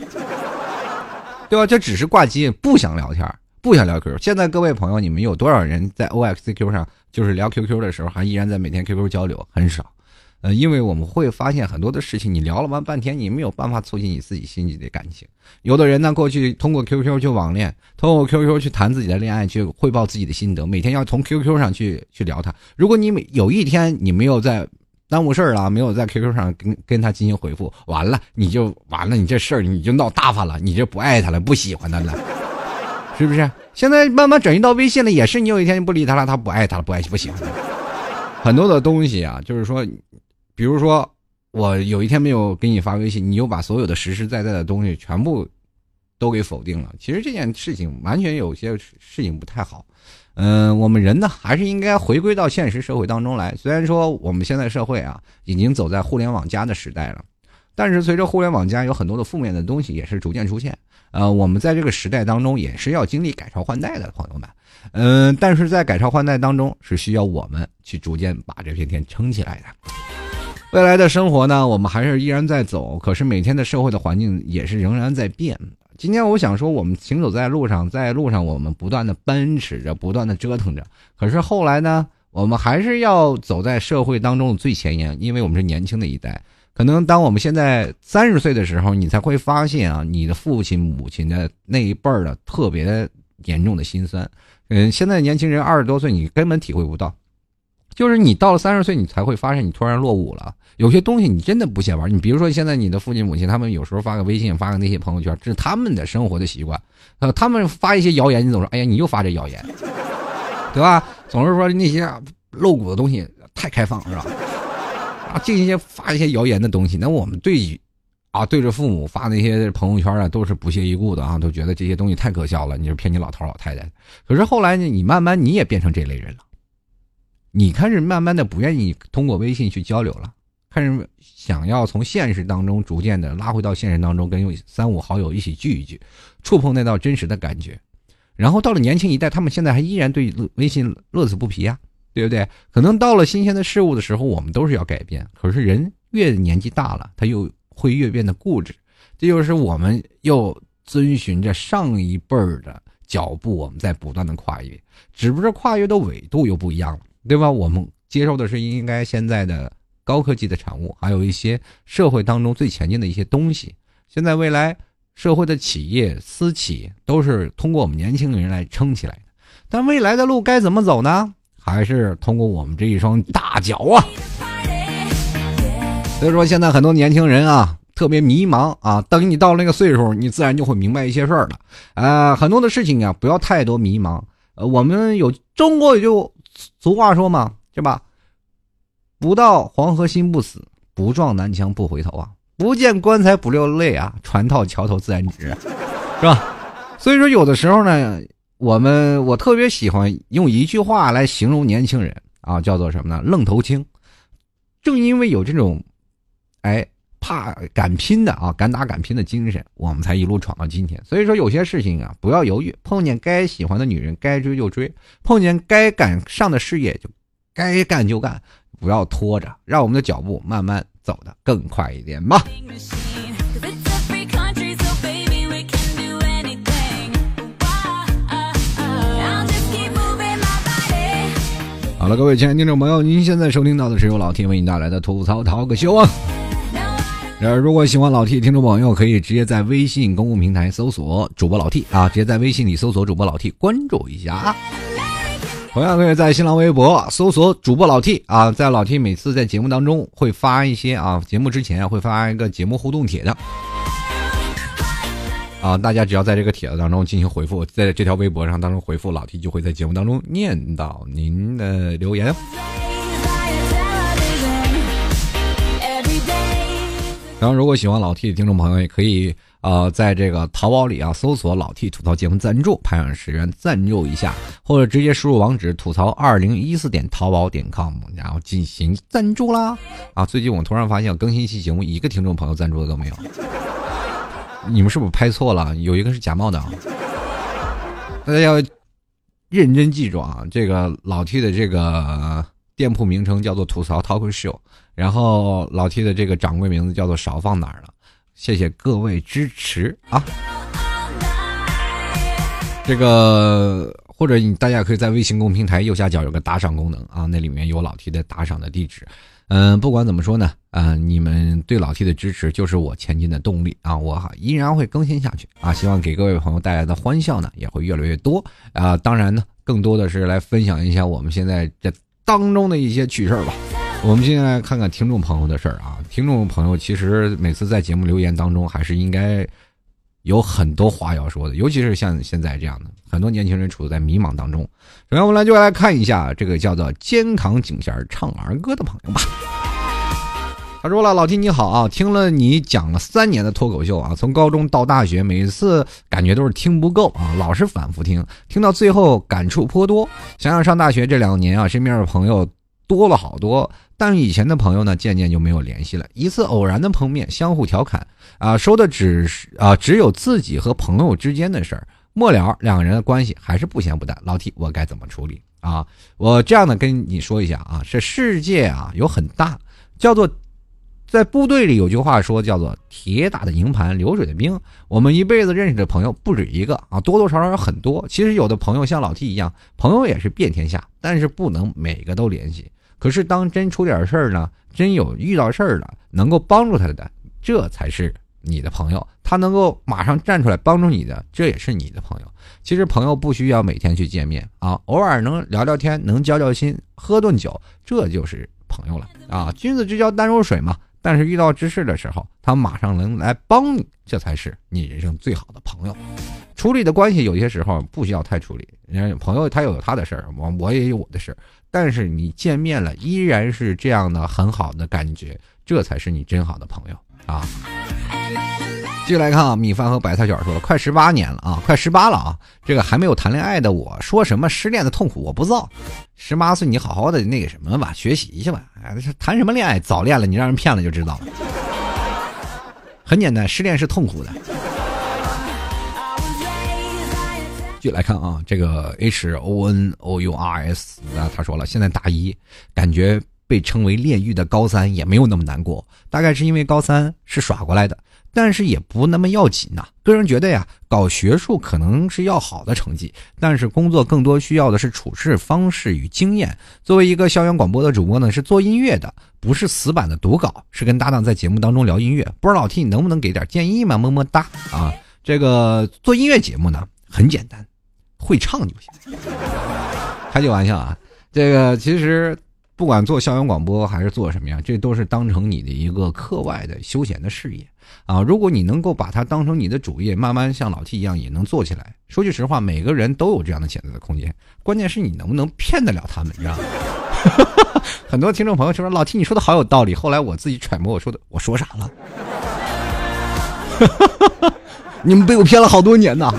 对吧？这只是挂机，不想聊天，不想聊 QQ。现在各位朋友，你们有多少人在 OXQ 上，就是聊 QQ 的时候，还依然在每天 QQ 交流？很少。呃，因为我们会发现很多的事情，你聊了完半天，你没有办法促进你自己心里的感情。有的人呢，过去通过 QQ 去网恋，通过 QQ 去谈自己的恋爱，去汇报自己的心得，每天要从 QQ 上去去聊他。如果你每有一天你没有在耽误事儿了，没有在 QQ 上跟跟他进行回复，完了你就完了，你这事儿你就闹大发了，你就不爱他了，不喜欢他了，是不是？现在慢慢转移到微信了，也是你有一天不理他了，他不爱他了，不爱不喜欢他。很多的东西啊，就是说。比如说，我有一天没有给你发微信，你又把所有的实实在在的东西全部都给否定了。其实这件事情完全有些事情不太好。嗯，我们人呢还是应该回归到现实社会当中来。虽然说我们现在社会啊已经走在互联网加的时代了，但是随着互联网加有很多的负面的东西也是逐渐出现。呃，我们在这个时代当中也是要经历改朝换代的，朋友们。嗯，但是在改朝换代当中是需要我们去逐渐把这片天撑起来的。未来的生活呢，我们还是依然在走，可是每天的社会的环境也是仍然在变。今天我想说，我们行走在路上，在路上我们不断的奔驰着，不断的折腾着。可是后来呢，我们还是要走在社会当中的最前沿，因为我们是年轻的一代。可能当我们现在三十岁的时候，你才会发现啊，你的父亲母亲的那一辈儿的特别严重的心酸。嗯，现在年轻人二十多岁，你根本体会不到。就是你到了三十岁，你才会发现你突然落伍了。有些东西你真的不屑玩。你比如说，现在你的父亲母亲，他们有时候发个微信，发个那些朋友圈，这是他们的生活的习惯。呃，他们发一些谣言，你总说，哎呀，你又发这谣言，对吧？总是说那些露骨的东西太开放，是吧？啊，这些发一些谣言的东西，那我们对于啊，对着父母发那些朋友圈啊，都是不屑一顾的啊，都觉得这些东西太可笑了，你是骗你老头老太太。可是后来呢，你慢慢你也变成这类人了，你开始慢慢的不愿意通过微信去交流了，开始想要从现实当中逐渐的拉回到现实当中，跟三五好友一起聚一聚，触碰那道真实的感觉。然后到了年轻一代，他们现在还依然对微信乐此不疲啊。对不对？可能到了新鲜的事物的时候，我们都是要改变。可是人越年纪大了，他又会越变得固执。这就是我们又遵循着上一辈儿的脚步，我们在不断的跨越，只不过跨越的纬度又不一样了，对吧？我们接受的是应该现在的高科技的产物，还有一些社会当中最前进的一些东西。现在未来社会的企业私企都是通过我们年轻人来撑起来的，但未来的路该怎么走呢？还是通过我们这一双大脚啊！所以说，现在很多年轻人啊，特别迷茫啊。等你到那个岁数，你自然就会明白一些事儿了。呃，很多的事情啊，不要太多迷茫。呃，我们有中国有句俗话说嘛，对吧？不到黄河心不死，不撞南墙不回头啊！不见棺材不流泪啊！船到桥头自然直，是吧？所以说，有的时候呢。我们我特别喜欢用一句话来形容年轻人啊，叫做什么呢？愣头青。正因为有这种，哎，怕敢拼的啊，敢打敢拼的精神，我们才一路闯到今天。所以说，有些事情啊，不要犹豫，碰见该喜欢的女人，该追就追；碰见该赶上的事业，就该干就干，不要拖着，让我们的脚步慢慢走得更快一点吧。好了，各位亲爱的听众朋友，您现在收听到的是由老天为您带来的吐槽淘个秀啊。呃，如果喜欢老 T 听众朋友，可以直接在微信公共平台搜索主播老 T 啊，直接在微信里搜索主播老 T，关注一下啊。同样可以在新浪微博搜索主播老 T 啊，在老 T 每次在节目当中会发一些啊，节目之前会发一个节目互动帖的。啊，大家只要在这个帖子当中进行回复，在这条微博上当中回复老 T，就会在节目当中念到您的留言。然后，如果喜欢老 T 的听众朋友，也可以呃，在这个淘宝里啊搜索“老 T 吐槽节目赞助”，拍上十元赞助一下，或者直接输入网址“吐槽二零一四点淘宝点 com”，然后进行赞助啦。啊，最近我突然发现，更新一期节目，一个听众朋友赞助的都没有。你们是不是拍错了？有一个是假冒的啊！大家要认真记住啊！这个老 T 的这个店铺名称叫做“吐槽 Talk Show”，然后老 T 的这个掌柜名字叫做“少放哪儿了”。谢谢各位支持啊！这个或者你大家可以在微信公平台右下角有个打赏功能啊，那里面有老 T 的打赏的地址。嗯，不管怎么说呢，嗯，你们对老 T 的支持就是我前进的动力啊！我依然会更新下去啊！希望给各位朋友带来的欢笑呢也会越来越多啊！当然呢，更多的是来分享一下我们现在这当中的一些趣事儿吧。我们现在看看听众朋友的事儿啊，听众朋友其实每次在节目留言当中还是应该。有很多话要说的，尤其是像现在这样的很多年轻人处在迷茫当中。首先，我们来就来看一下这个叫做“肩扛颈弦唱儿歌”的朋友吧。他说了：“老弟你好啊，听了你讲了三年的脱口秀啊，从高中到大学，每次感觉都是听不够啊，老是反复听，听到最后感触颇多。想想上大学这两年啊，身边的朋友多了好多。”但以前的朋友呢，渐渐就没有联系了。一次偶然的碰面，相互调侃，啊，说的只是啊，只有自己和朋友之间的事儿。末了，两个人的关系还是不咸不淡。老 T，我该怎么处理啊？我这样的跟你说一下啊，这世界啊有很大，叫做在部队里有句话说，叫做铁打的营盘流水的兵。我们一辈子认识的朋友不止一个啊，多多少少有很多。其实有的朋友像老 T 一样，朋友也是遍天下，但是不能每个都联系。可是，当真出点事儿呢？真有遇到事儿了，能够帮助他的，这才是你的朋友。他能够马上站出来帮助你的，这也是你的朋友。其实，朋友不需要每天去见面啊，偶尔能聊聊天，能交交心，喝顿酒，这就是朋友了啊。君子之交淡如水嘛。但是遇到之事的时候，他马上能来帮你，这才是你人生最好的朋友。处理的关系有些时候不需要太处理，人家朋友他有他的事儿，我我也有我的事儿。但是你见面了，依然是这样的很好的感觉，这才是你真好的朋友啊。继续来看啊，米饭和白菜卷说了，快十八年了啊，快十八了啊，这个还没有谈恋爱的我说什么失恋的痛苦我不知道。十八岁你好好的那个什么吧，学习去吧。哎，谈什么恋爱？早恋了，你让人骗了就知道了。很简单，失恋是痛苦的。继续来看啊，这个 H O N O U R S 啊，他说了，现在大一，感觉被称为炼狱的高三也没有那么难过，大概是因为高三是耍过来的。但是也不那么要紧呐。个人觉得呀，搞学术可能是要好的成绩，但是工作更多需要的是处事方式与经验。作为一个校园广播的主播呢，是做音乐的，不是死板的读稿，是跟搭档在节目当中聊音乐。不知道老 T 你能不能给点建议吗？么么哒啊！这个做音乐节目呢，很简单，会唱就行。开句玩笑啊，这个其实。不管做校园广播还是做什么呀，这都是当成你的一个课外的休闲的事业啊！如果你能够把它当成你的主业，慢慢像老 T 一样也能做起来。说句实话，每个人都有这样的潜在的空间，关键是你能不能骗得了他们，你知道吗？很多听众朋友说：“老 T，你说的好有道理。”后来我自己揣摩，我说的我说啥了？你们被我骗了好多年呐！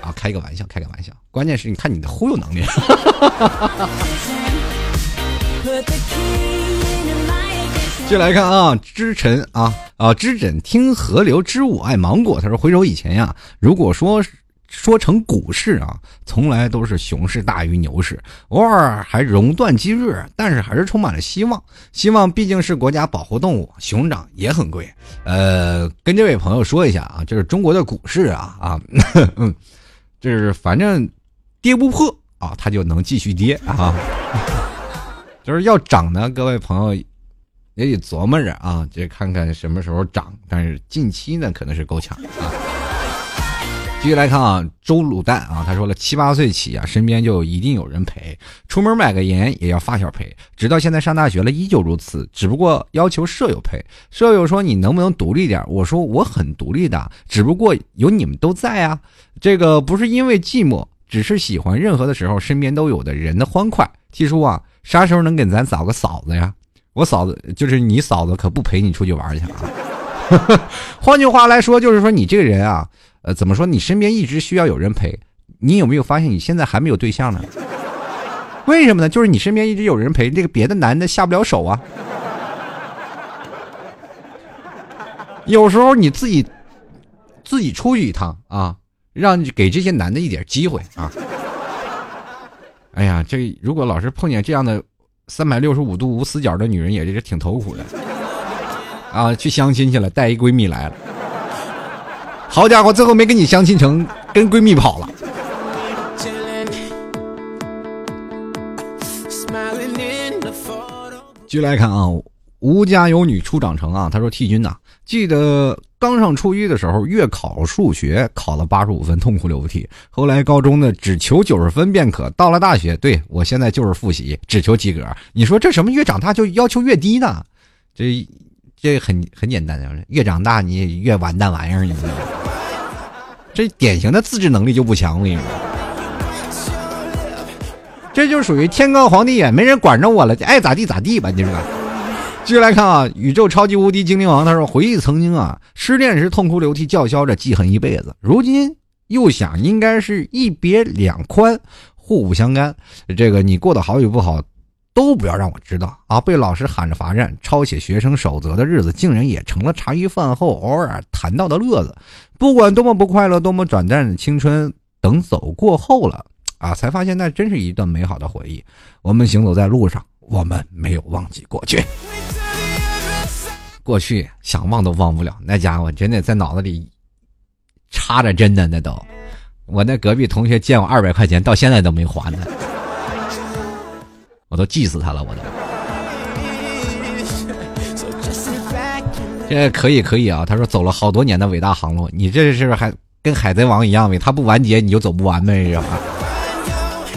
啊，开个玩笑，开个玩笑。关键是你看你的忽悠能力。接来看啊，知晨啊啊，知枕听河流，知我爱芒果。他说：“回首以前呀，如果说说成股市啊，从来都是熊市大于牛市，偶尔还熔断机制，但是还是充满了希望。希望毕竟是国家保护动物，熊掌也很贵。呃，跟这位朋友说一下啊，就是中国的股市啊啊，嗯，就是反正跌不破啊，它就能继续跌啊。”就是要涨呢，各位朋友也得琢磨着啊，这看看什么时候涨。但是近期呢，可能是够呛啊。继续来看啊，周卤蛋啊，他说了，七八岁起啊，身边就一定有人陪，出门买个盐也要发小陪，直到现在上大学了依旧如此，只不过要求舍友陪。舍友说你能不能独立点？我说我很独立的，只不过有你们都在啊。这个不是因为寂寞，只是喜欢任何的时候身边都有的人的欢快。七叔啊。啥时候能给咱找个嫂子呀？我嫂子就是你嫂子，可不陪你出去玩去啊。换句话来说，就是说你这个人啊，呃，怎么说？你身边一直需要有人陪。你有没有发现你现在还没有对象呢？为什么呢？就是你身边一直有人陪，这个别的男的下不了手啊。有时候你自己自己出去一趟啊，让给这些男的一点机会啊。哎呀，这如果老是碰见这样的三百六十五度无死角的女人，也是挺头苦的啊！去相亲去了，带一闺蜜来了，好家伙，最后没跟你相亲成，跟闺蜜跑了。继续来看啊。吴家有女初长成啊，他说替君呐，记得刚上初一的时候，月考数学考了八十五分，痛哭流涕。后来高中呢，只求九十分便可。到了大学，对我现在就是复习，只求及格。你说这什么？越长大就要求越低呢？这这很很简单，越长大你越完蛋玩意儿，你知道吗？这典型的自制能力就不强，我跟你说，这就属于天高皇帝远，没人管着我了，爱咋地咋地吧，你说。”继续来看啊，宇宙超级无敌精灵王他说：“回忆曾经啊，失恋时痛哭流涕，叫嚣着记恨一辈子。如今又想，应该是一别两宽，互不相干。这个你过得好与不好，都不要让我知道啊！被老师喊着罚站、抄写学生守则的日子，竟然也成了茶余饭后偶尔谈到的乐子。不管多么不快乐，多么短暂的青春，等走过后了啊，才发现那真是一段美好的回忆。我们行走在路上。”我们没有忘记过去，过去想忘都忘不了。那家伙真的在脑子里插着针呢，那都。我那隔壁同学借我二百块钱，到现在都没还呢，我都气死他了，我都。这可以可以啊，他说走了好多年的伟大航路，你这是还跟海贼王一样呗？他不完结你就走不完呗，是吧？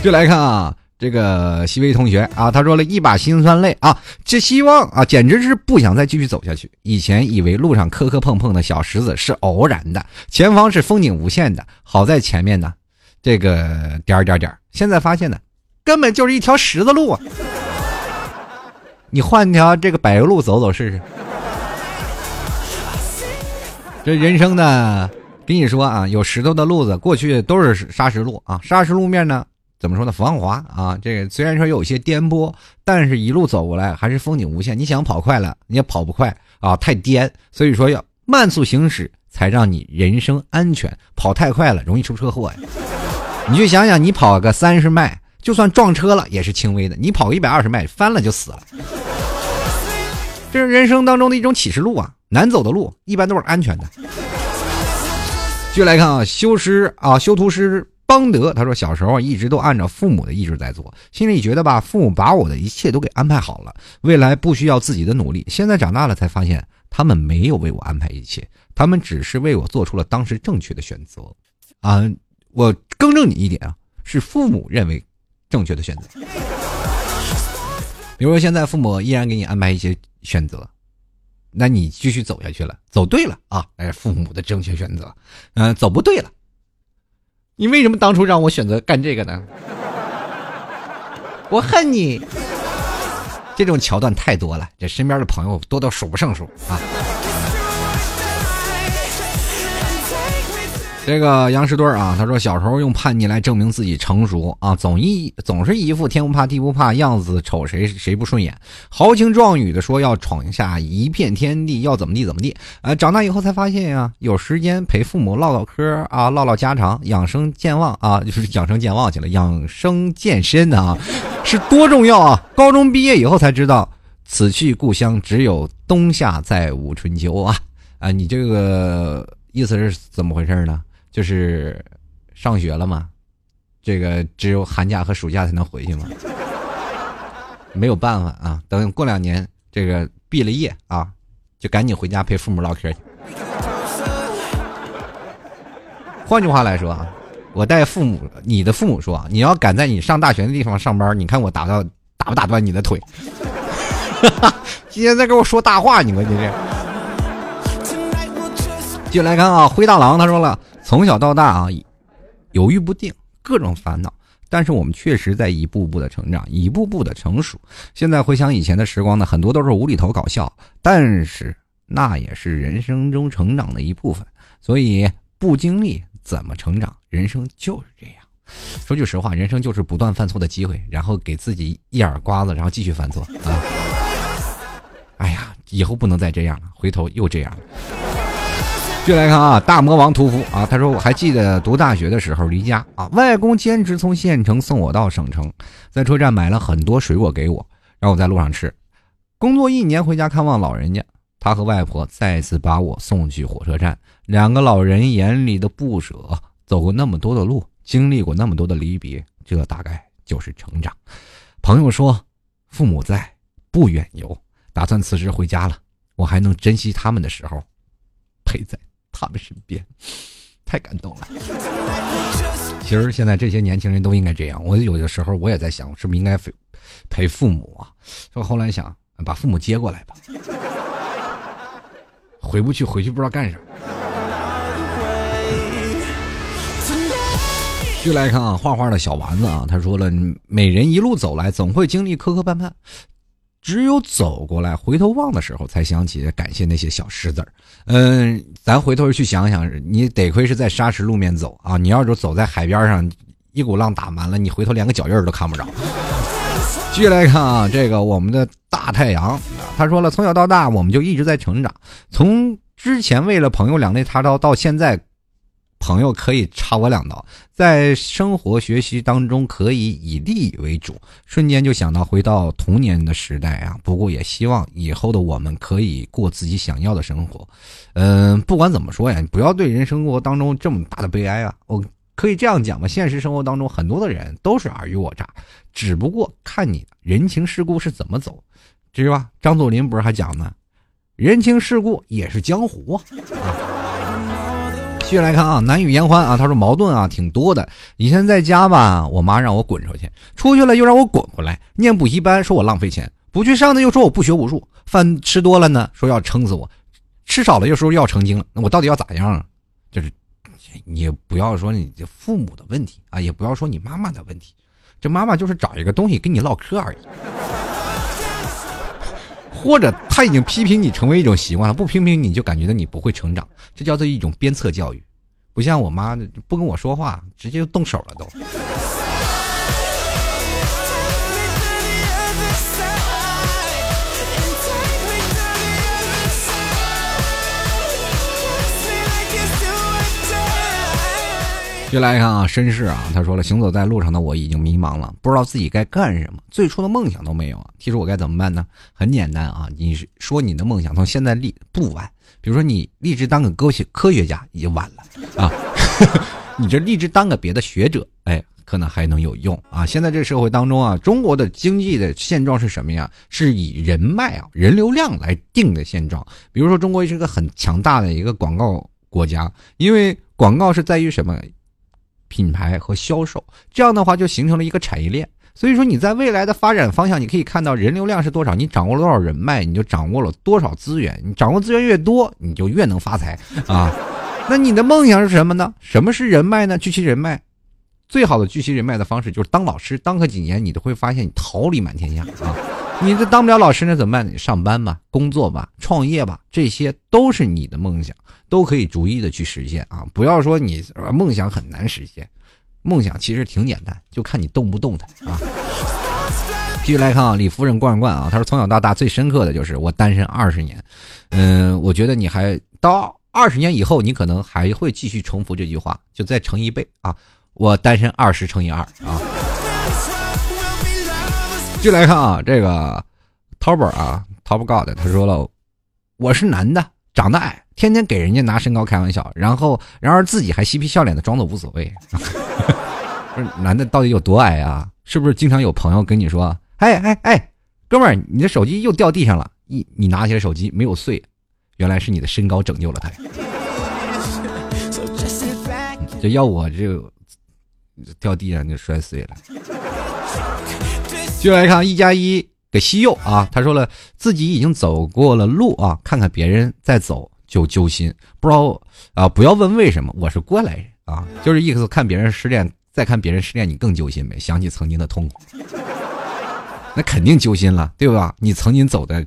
就来看啊。这个西薇同学啊，他说了一把辛酸泪啊，这希望啊，简直是不想再继续走下去。以前以为路上磕磕碰碰的小石子是偶然的，前方是风景无限的，好在前面呢，这个点点点，现在发现呢，根本就是一条十字路啊！你换条这个柏油路走走试试。这人生呢，跟你说啊，有石头的路子，过去都是砂石路啊。砂石路面呢，怎么说呢？防滑啊。这个虽然说有些颠簸，但是一路走过来还是风景无限。你想跑快了，你也跑不快啊，太颠。所以说要慢速行驶，才让你人生安全。跑太快了，容易出车祸呀。你就想想，你跑个三十迈，就算撞车了也是轻微的；你跑个一百二十迈，翻了就死了。这是人生当中的一种启示录啊。难走的路一般都是安全的。继续来看啊，修师啊，修图师邦德他说，小时候一直都按照父母的意志在做，心里觉得吧，父母把我的一切都给安排好了，未来不需要自己的努力。现在长大了才发现，他们没有为我安排一切，他们只是为我做出了当时正确的选择。啊，我更正你一点啊，是父母认为正确的选择。比如说，现在父母依然给你安排一些选择。那你继续走下去了，走对了啊！哎，父母的正确选择，嗯，走不对了，你为什么当初让我选择干这个呢？我恨你！这种桥段太多了，这身边的朋友多到数不胜数啊。这个杨石墩儿啊，他说小时候用叛逆来证明自己成熟啊，总一总是一副天不怕地不怕样子，瞅谁谁不顺眼，豪情壮语的说要闯下一片天地，要怎么地怎么地。呃，长大以后才发现呀，有时间陪父母唠唠嗑啊，唠唠家常，养生健忘啊，就是养生健忘去了，养生健身啊，是多重要啊！高中毕业以后才知道，此去故乡只有冬夏再无春秋啊！啊，你这个意思是怎么回事呢？就是上学了嘛，这个只有寒假和暑假才能回去嘛，没有办法啊。等过两年这个毕了业啊，就赶紧回家陪父母唠嗑去。换句话来说啊，我带父母，你的父母说，你要敢在你上大学的地方上班，你看我打到打不打断你的腿？今天在跟我说大话，你们这是？进来看啊，灰大狼他说了。从小到大啊，犹豫不定，各种烦恼，但是我们确实在一步步的成长，一步步的成熟。现在回想以前的时光呢，很多都是无厘头搞笑，但是那也是人生中成长的一部分。所以不经历怎么成长？人生就是这样。说句实话，人生就是不断犯错的机会，然后给自己一耳刮子，然后继续犯错啊！哎呀，以后不能再这样了，回头又这样了。继续来看啊，大魔王屠夫啊，他说我还记得读大学的时候离家啊，外公坚持从县城送我到省城，在车站买了很多水果给我，让我在路上吃。工作一年回家看望老人家，他和外婆再次把我送去火车站。两个老人眼里的不舍，走过那么多的路，经历过那么多的离别，这大概就是成长。朋友说，父母在，不远游，打算辞职回家了。我还能珍惜他们的时候，陪在。他们身边，太感动了。其实现在这些年轻人都应该这样。我有的时候我也在想，是不是应该陪陪父母啊？说后来想，把父母接过来吧。回不去，回去不知道干啥。继续来看啊，画画的小丸子啊，他说了，每人一路走来，总会经历磕磕绊绊。只有走过来，回头望的时候，才想起感谢那些小石子儿。嗯，咱回头去想想，你得亏是在沙石路面走啊！你要是走在海边上，一股浪打满了，你回头连个脚印儿都看不着。继续来看啊，这个我们的大太阳，他说了，从小到大我们就一直在成长，从之前为了朋友两肋插刀，到现在。朋友可以插我两刀，在生活学习当中可以以利益为主，瞬间就想到回到童年的时代啊！不过也希望以后的我们可以过自己想要的生活。嗯，不管怎么说呀，你不要对人生活当中这么大的悲哀啊！我可以这样讲吧，现实生活当中很多的人都是尔虞我诈，只不过看你人情世故是怎么走，知吧？张作霖不是还讲呢，人情世故也是江湖啊。继续来看啊，难与言欢啊，他说矛盾啊挺多的。以前在家吧，我妈让我滚出去，出去了又让我滚回来。念补习班说我浪费钱，不去上呢又说我不学无术。饭吃多了呢，说要撑死我；吃少了又说要成精了。那我到底要咋样啊？就是你不要说你这父母的问题啊，也不要说你妈妈的问题，这妈妈就是找一个东西跟你唠嗑而已。或者他已经批评你成为一种习惯了，不批评你就感觉到你不会成长，这叫做一种鞭策教育，不像我妈不跟我说话，直接就动手了都。接来看啊，绅士啊，他说了，行走在路上的我已经迷茫了，不知道自己该干什么，最初的梦想都没有啊。提出我该怎么办呢？很简单啊，你说你的梦想从现在立不晚，比如说你立志当个科学科学家已经晚了 啊，你这立志当个别的学者，哎，可能还能有用啊。现在这社会当中啊，中国的经济的现状是什么呀？是以人脉啊、人流量来定的现状。比如说，中国是一个很强大的一个广告国家，因为广告是在于什么？品牌和销售，这样的话就形成了一个产业链。所以说你在未来的发展方向，你可以看到人流量是多少，你掌握了多少人脉，你就掌握了多少资源。你掌握资源越多，你就越能发财啊。那你的梦想是什么呢？什么是人脉呢？聚集人脉，最好的聚集人脉的方式就是当老师，当个几年，你都会发现你桃李满天下啊。你这当不了老师，那怎么办？你上班吧，工作吧，创业吧，这些都是你的梦想，都可以逐一的去实现啊！不要说你梦想很难实现，梦想其实挺简单，就看你动不动弹啊。继续来看啊，李夫人罐罐啊，他说从小到大最深刻的就是我单身二十年，嗯，我觉得你还到二十年以后，你可能还会继续重复这句话，就再乘一倍啊，我单身二十乘以二啊。继续来看啊，这个淘宝啊，Top God，他说了，我是男的，长得矮，天天给人家拿身高开玩笑，然后然而自己还嬉皮笑脸的装作无所谓。不是男的到底有多矮啊？是不是经常有朋友跟你说，哎哎哎，哥们儿，你的手机又掉地上了，一你拿起来手机没有碎，原来是你的身高拯救了他。这要我就掉地上就摔碎了。就来看一加一给西柚啊，他说了自己已经走过了路啊，看看别人在走就揪心，不知道啊，不要问为什么，我是过来人啊，就是意思看别人失恋，再看别人失恋，你更揪心呗，想起曾经的痛苦，那肯定揪心了，对吧？你曾经走的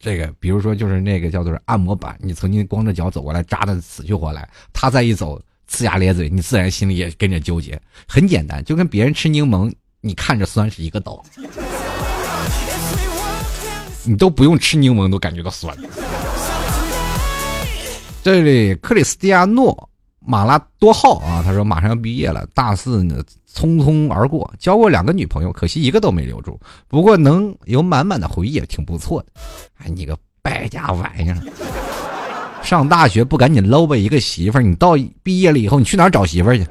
这个，比如说就是那个叫做按摩板，你曾经光着脚走过来，扎的死去活来，他再一走呲牙咧嘴，你自然心里也跟着纠结。很简单，就跟别人吃柠檬。你看着酸是一个道理，你都不用吃柠檬都感觉到酸。这里克里斯蒂亚诺马拉多号啊，他说马上要毕业了，大四呢匆匆而过，交过两个女朋友，可惜一个都没留住。不过能有满满的回忆也挺不错的。哎，你个败家玩意儿，上大学不赶紧搂吧一个媳妇儿，你到毕业了以后你去哪儿找媳妇儿去？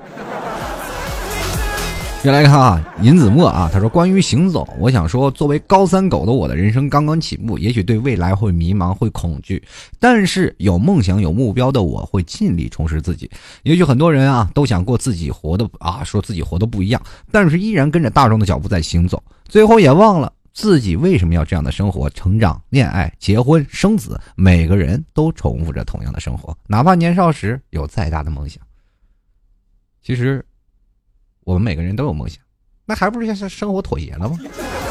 再来看啊，尹子墨啊，他说：“关于行走，我想说，作为高三狗的我的人生刚刚起步，也许对未来会迷茫、会恐惧，但是有梦想、有目标的我会尽力充实自己。也许很多人啊都想过自己活的啊，说自己活的不一样，但是依然跟着大众的脚步在行走，最后也忘了自己为什么要这样的生活：成长、恋爱、结婚、生子，每个人都重复着同样的生活，哪怕年少时有再大的梦想，其实。”我们每个人都有梦想，那还不是向生活妥协了吗？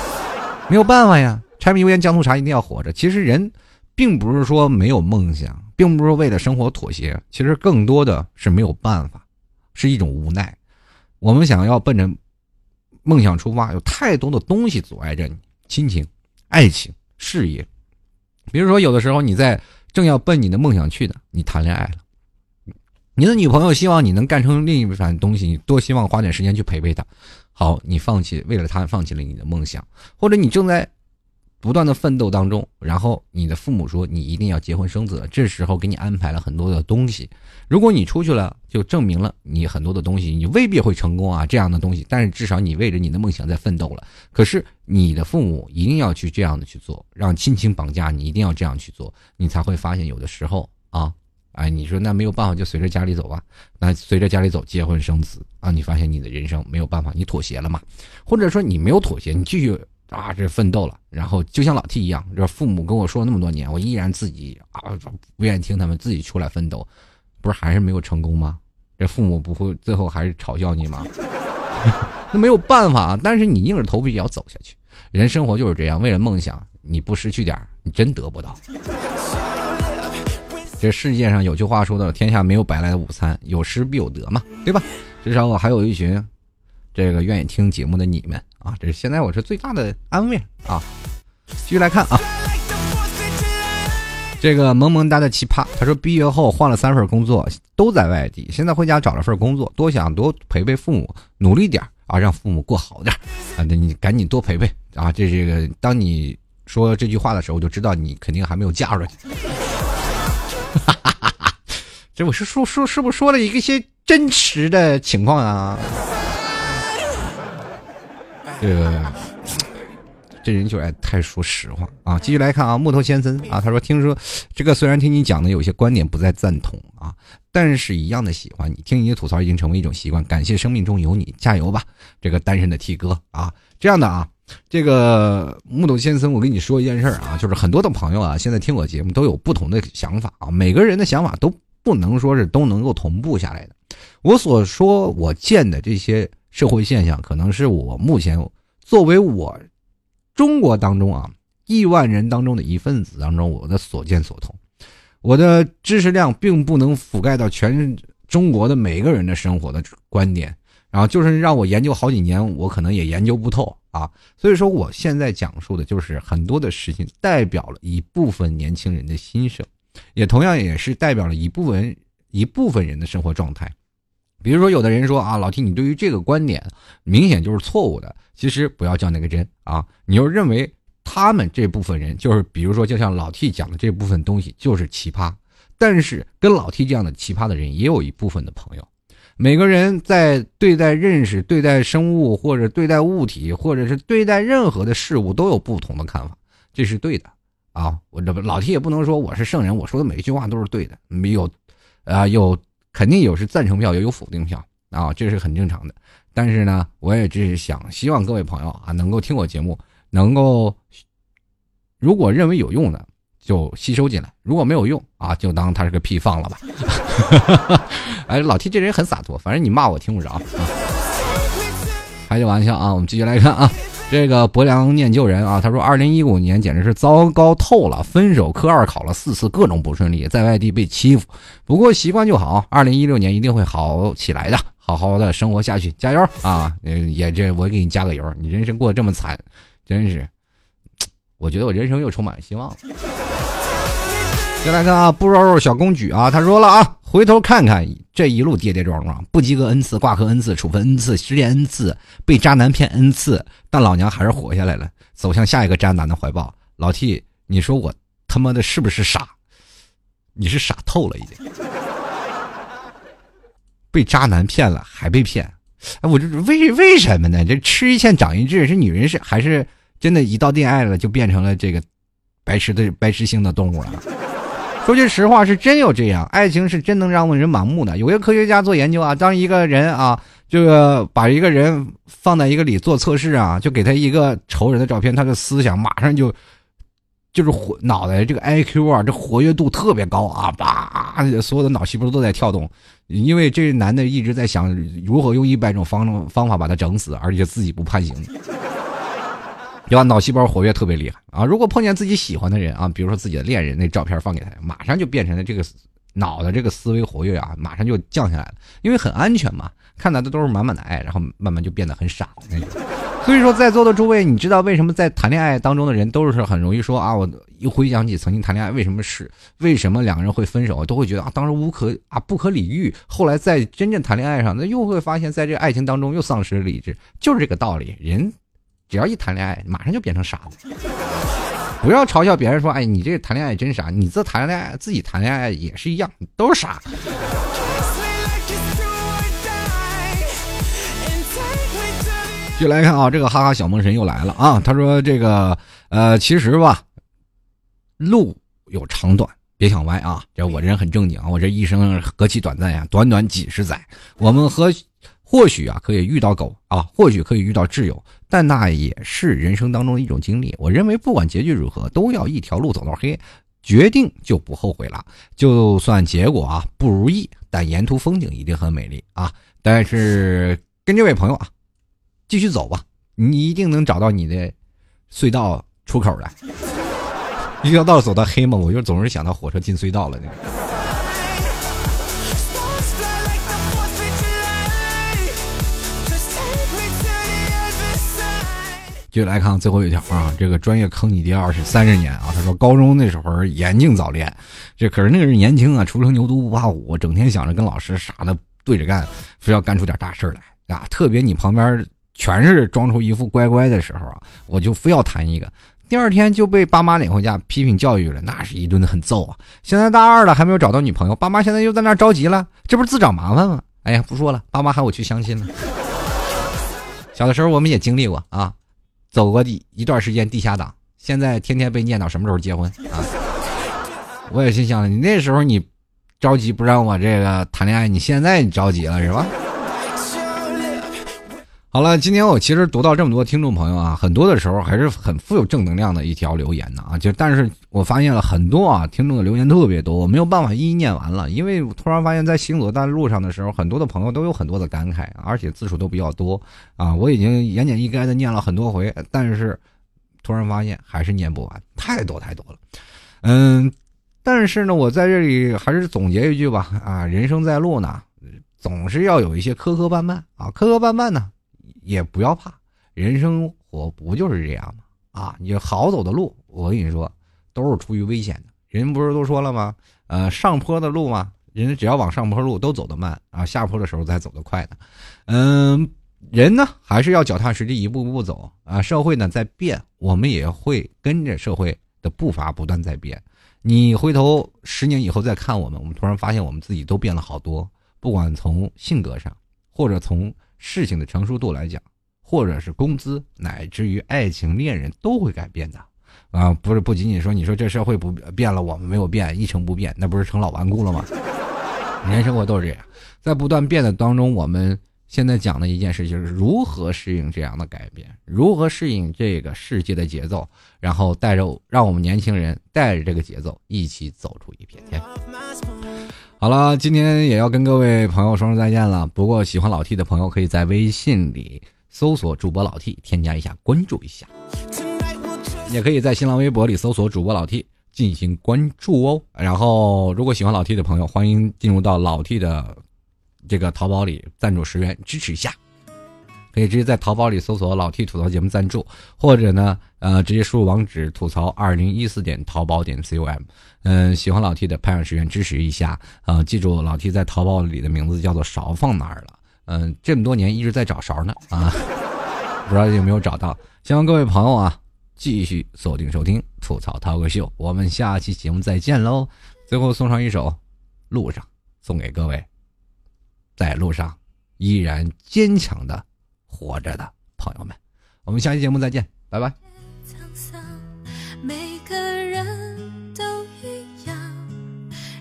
没有办法呀，柴米油盐酱醋茶一定要活着。其实人并不是说没有梦想，并不是为了生活妥协，其实更多的是没有办法，是一种无奈。我们想要奔着梦想出发，有太多的东西阻碍着你：亲情、爱情、事业。比如说，有的时候你在正要奔你的梦想去的，你谈恋爱了。你的女朋友希望你能干成另一番东西，你多希望花点时间去陪陪她。好，你放弃为了她放弃了你的梦想，或者你正在不断的奋斗当中，然后你的父母说你一定要结婚生子，这时候给你安排了很多的东西。如果你出去了，就证明了你很多的东西你未必会成功啊，这样的东西。但是至少你为着你的梦想在奋斗了。可是你的父母一定要去这样的去做，让亲情绑架你，一定要这样去做，你才会发现有的时候啊。哎，你说那没有办法，就随着家里走吧。那随着家里走，结婚生子啊，你发现你的人生没有办法，你妥协了嘛？或者说你没有妥协，你继续啊这奋斗了，然后就像老 T 一样，这父母跟我说那么多年，我依然自己啊不愿意听他们，自己出来奋斗，不是还是没有成功吗？这父母不会最后还是嘲笑你吗？那没有办法，但是你硬着头皮也要走下去。人生活就是这样，为了梦想。你不失去点你真得不到。这世界上有句话说的：“天下没有白来的午餐，有失必有得嘛，对吧？”至少我还有一群这个愿意听节目的你们啊，这是现在我是最大的安慰啊。继续来看啊，这个萌萌哒的奇葩，他说毕业后换了三份工作，都在外地，现在回家找了份工作，多想多陪陪父母，努力点啊，让父母过好点啊！那你赶紧多陪陪啊！这这个，当你说这句话的时候，就知道你肯定还没有嫁出去。这我是说说是不是说了一个些真实的情况啊？这个这人就爱太说实话啊！继续来看啊，木头先生啊，他说：“听说这个虽然听你讲的有些观点不再赞同啊，但是一样的喜欢你，听你的吐槽已经成为一种习惯。感谢生命中有你，加油吧，这个单身的 T 哥啊！这样的啊。”这个木头先生，我跟你说一件事儿啊，就是很多的朋友啊，现在听我节目都有不同的想法啊，每个人的想法都不能说是都能够同步下来的。我所说我见的这些社会现象，可能是我目前作为我中国当中啊亿万人当中的一份子当中，我的所见所通。我的知识量并不能覆盖到全中国的每个人的生活的观点。然后就是让我研究好几年，我可能也研究不透啊。所以说，我现在讲述的就是很多的事情，代表了一部分年轻人的心声，也同样也是代表了一部分一部分人的生活状态。比如说，有的人说啊，老 T，你对于这个观点明显就是错误的。其实不要较那个真啊，你要认为他们这部分人就是，比如说，就像老 T 讲的这部分东西就是奇葩，但是跟老 T 这样的奇葩的人也有一部分的朋友。每个人在对待认识、对待生物或者对待物体，或者是对待任何的事物，都有不同的看法，这是对的啊！我这不老提也不能说我是圣人，我说的每一句话都是对的，没有啊，有肯定有是赞成票，也有否定票啊，这是很正常的。但是呢，我也只是想希望各位朋友啊，能够听我节目，能够如果认为有用的。就吸收进来，如果没有用啊，就当他是个屁放了吧。哎，老 T 这人很洒脱，反正你骂我听不着。开个玩笑啊，我们继续来看啊，这个伯良念旧人啊，他说，二零一五年简直是糟糕透了，分手，科二考了四次，各种不顺利，在外地被欺负，不过习惯就好。二零一六年一定会好起来的，好好的生活下去，加油啊！也这我给你加个油，你人生过得这么惨，真是，我觉得我人生又充满希望了。再来看啊，不肉肉小公举啊，他说了啊，回头看看这一路跌跌撞撞，不及格 n 次，挂科 n 次，处分 n 次，失恋 n 次，被渣男骗 n 次，但老娘还是活下来了，走向下一个渣男的怀抱。老 T，你说我他妈的是不是傻？你是傻透了已经，被渣男骗了还被骗，哎，我这为为什么呢？这吃一堑长一智，是女人是还是真的，一到恋爱了就变成了这个白痴的白痴性的动物了？说句实话，是真有这样，爱情是真能让人盲目的。有个科学家做研究啊，当一个人啊，这个把一个人放在一个里做测试啊，就给他一个仇人的照片，他的思想马上就就是活脑袋这个 I Q 啊，这活跃度特别高啊，叭，所有的脑细胞都在跳动，因为这男的一直在想如何用一百种方方法把他整死，而且自己不判刑。对吧？脑细胞活跃特别厉害啊！如果碰见自己喜欢的人啊，比如说自己的恋人，那照片放给他，马上就变成了这个脑的这个思维活跃啊，马上就降下来了，因为很安全嘛，看到的都是满满的爱，然后慢慢就变得很傻的那种。所以说，在座的诸位，你知道为什么在谈恋爱当中的人都是很容易说啊？我一回想起曾经谈恋爱，为什么是为什么两个人会分手，都会觉得啊，当时无可啊不可理喻。后来在真正谈恋爱上，那又会发现，在这爱情当中又丧失了理智，就是这个道理。人。只要一谈恋爱，马上就变成傻子。不要嘲笑别人说：“哎，你这个谈恋爱真傻。”你这谈恋爱，自己谈恋爱也是一样，都是傻。就来看啊，这个哈哈小梦神又来了啊！他说：“这个呃，其实吧，路有长短，别想歪啊。这我这人很正经啊，我这一生何其短暂呀，短短几十载，我们和。”或许啊，可以遇到狗啊，或许可以遇到挚友，但那也是人生当中的一种经历。我认为，不管结局如何，都要一条路走到黑，决定就不后悔了。就算结果啊不如意，但沿途风景一定很美丽啊！但是跟这位朋友啊，继续走吧，你一定能找到你的隧道出口的。一条道走到黑嘛，我就总是想到火车进隧道了。就来看最后一条啊，这个专业坑你爹二十三十年啊。他说高中那时候严禁早恋，这可是那个是年轻啊，初生牛犊不怕虎，整天想着跟老师傻的对着干，非要干出点大事来啊。特别你旁边全是装出一副乖乖的时候啊，我就非要谈一个，第二天就被爸妈领回家批评教育了，那是一顿狠揍啊。现在大二了还没有找到女朋友，爸妈现在又在那着急了，这不是自找麻烦吗？哎呀，不说了，爸妈喊我去相亲了。小的时候我们也经历过啊。走过一一段时间地下党，现在天天被念叨什么时候结婚啊！我也心想，你那时候你着急不让我这个谈恋爱，你现在你着急了是吧？好了，今天我其实读到这么多听众朋友啊，很多的时候还是很富有正能量的一条留言呢啊！就但是我发现了很多啊，听众的留言特别多，我没有办法一一念完了，因为突然发现，在行走在路上的时候，很多的朋友都有很多的感慨，而且字数都比较多啊！我已经言简意赅的念了很多回，但是突然发现还是念不完，太多太多了。嗯，但是呢，我在这里还是总结一句吧啊，人生在路呢，总是要有一些磕磕绊绊啊，磕磕绊绊呢。也不要怕，人生活不就是这样吗？啊，你好走的路，我跟你说，都是出于危险的。人不是都说了吗？呃，上坡的路嘛，人只要往上坡路都走得慢啊，下坡的时候才走得快的。嗯，人呢还是要脚踏实地，一步步走啊。社会呢在变，我们也会跟着社会的步伐不断在变。你回头十年以后再看我们，我们突然发现我们自己都变了好多，不管从性格上，或者从。事情的成熟度来讲，或者是工资，乃至于爱情、恋人，都会改变的，啊，不是不仅仅说你说这社会不变了，我们没有变，一成不变，那不是成老顽固了吗？人生活都是这样，在不断变的当中，我们现在讲的一件事就是如何适应这样的改变，如何适应这个世界的节奏，然后带着让我们年轻人带着这个节奏一起走出一片天。好了，今天也要跟各位朋友说声再见了。不过喜欢老 T 的朋友，可以在微信里搜索主播老 T，添加一下，关注一下。也可以在新浪微博里搜索主播老 T 进行关注哦。然后，如果喜欢老 T 的朋友，欢迎进入到老 T 的这个淘宝里赞助十元支持一下。可以直接在淘宝里搜索“老 T 吐槽节目赞助”，或者呢，呃，直接输入网址“吐槽二零一四点淘宝点 com”。嗯，喜欢老 T 的拍上十元支持一下啊！记住，老 T 在淘宝里的名字叫做“勺放哪儿了”。嗯，这么多年一直在找勺呢啊，不知道有没有找到？希望各位朋友啊，继续锁定收听吐槽涛哥秀，我们下期节目再见喽！最后送上一首《路上》，送给各位，在路上依然坚强的活着的朋友们。我们下期节目再见，拜拜。每个人都一样，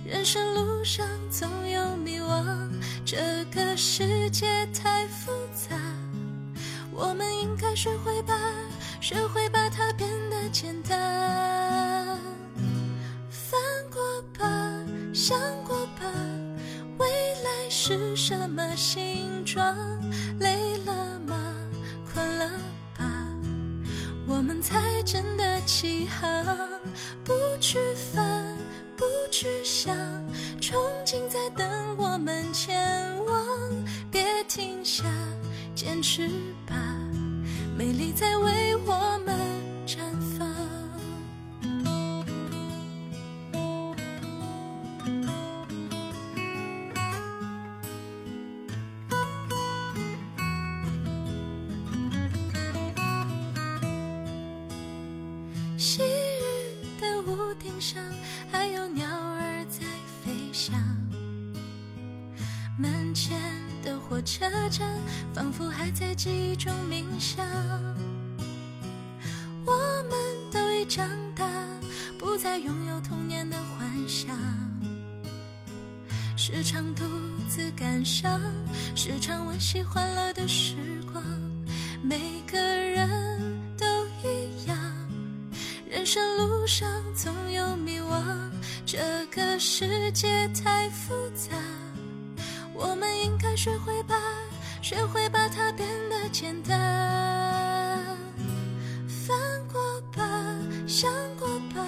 人生路上总有迷惘，这个世界太复杂，我们应该学会把，学会把它变得简单。翻过吧，想过吧，是什么形状？累了吗？困了吧？我们才真的起航，不去烦。不去想，憧憬在等我们前往，别停下，坚持吧，美丽在为我们绽放。上还有鸟儿在飞翔，门前的。火车站仿佛还在记忆中冥想，我们都已长大，不再拥有童年的幻想。时常独自感伤，时常惋惜欢乐的时光。每人生路上总有迷惘这个世界太复杂我们应该学会把学会把它变得简单。翻过吧想过吧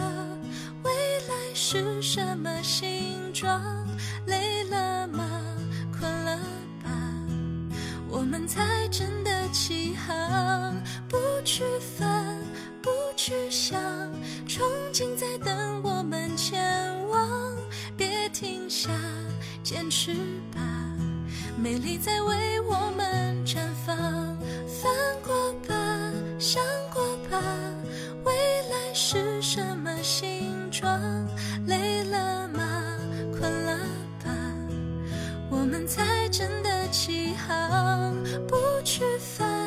未来是什么形状累了吗？困了吧？我们才真的起航不去烦去想憧憬在等我们前往别停下坚持吧美丽在为我们绽放翻过吧想过吧未来是什么形状累了吗困了吧我们才真的起航不去烦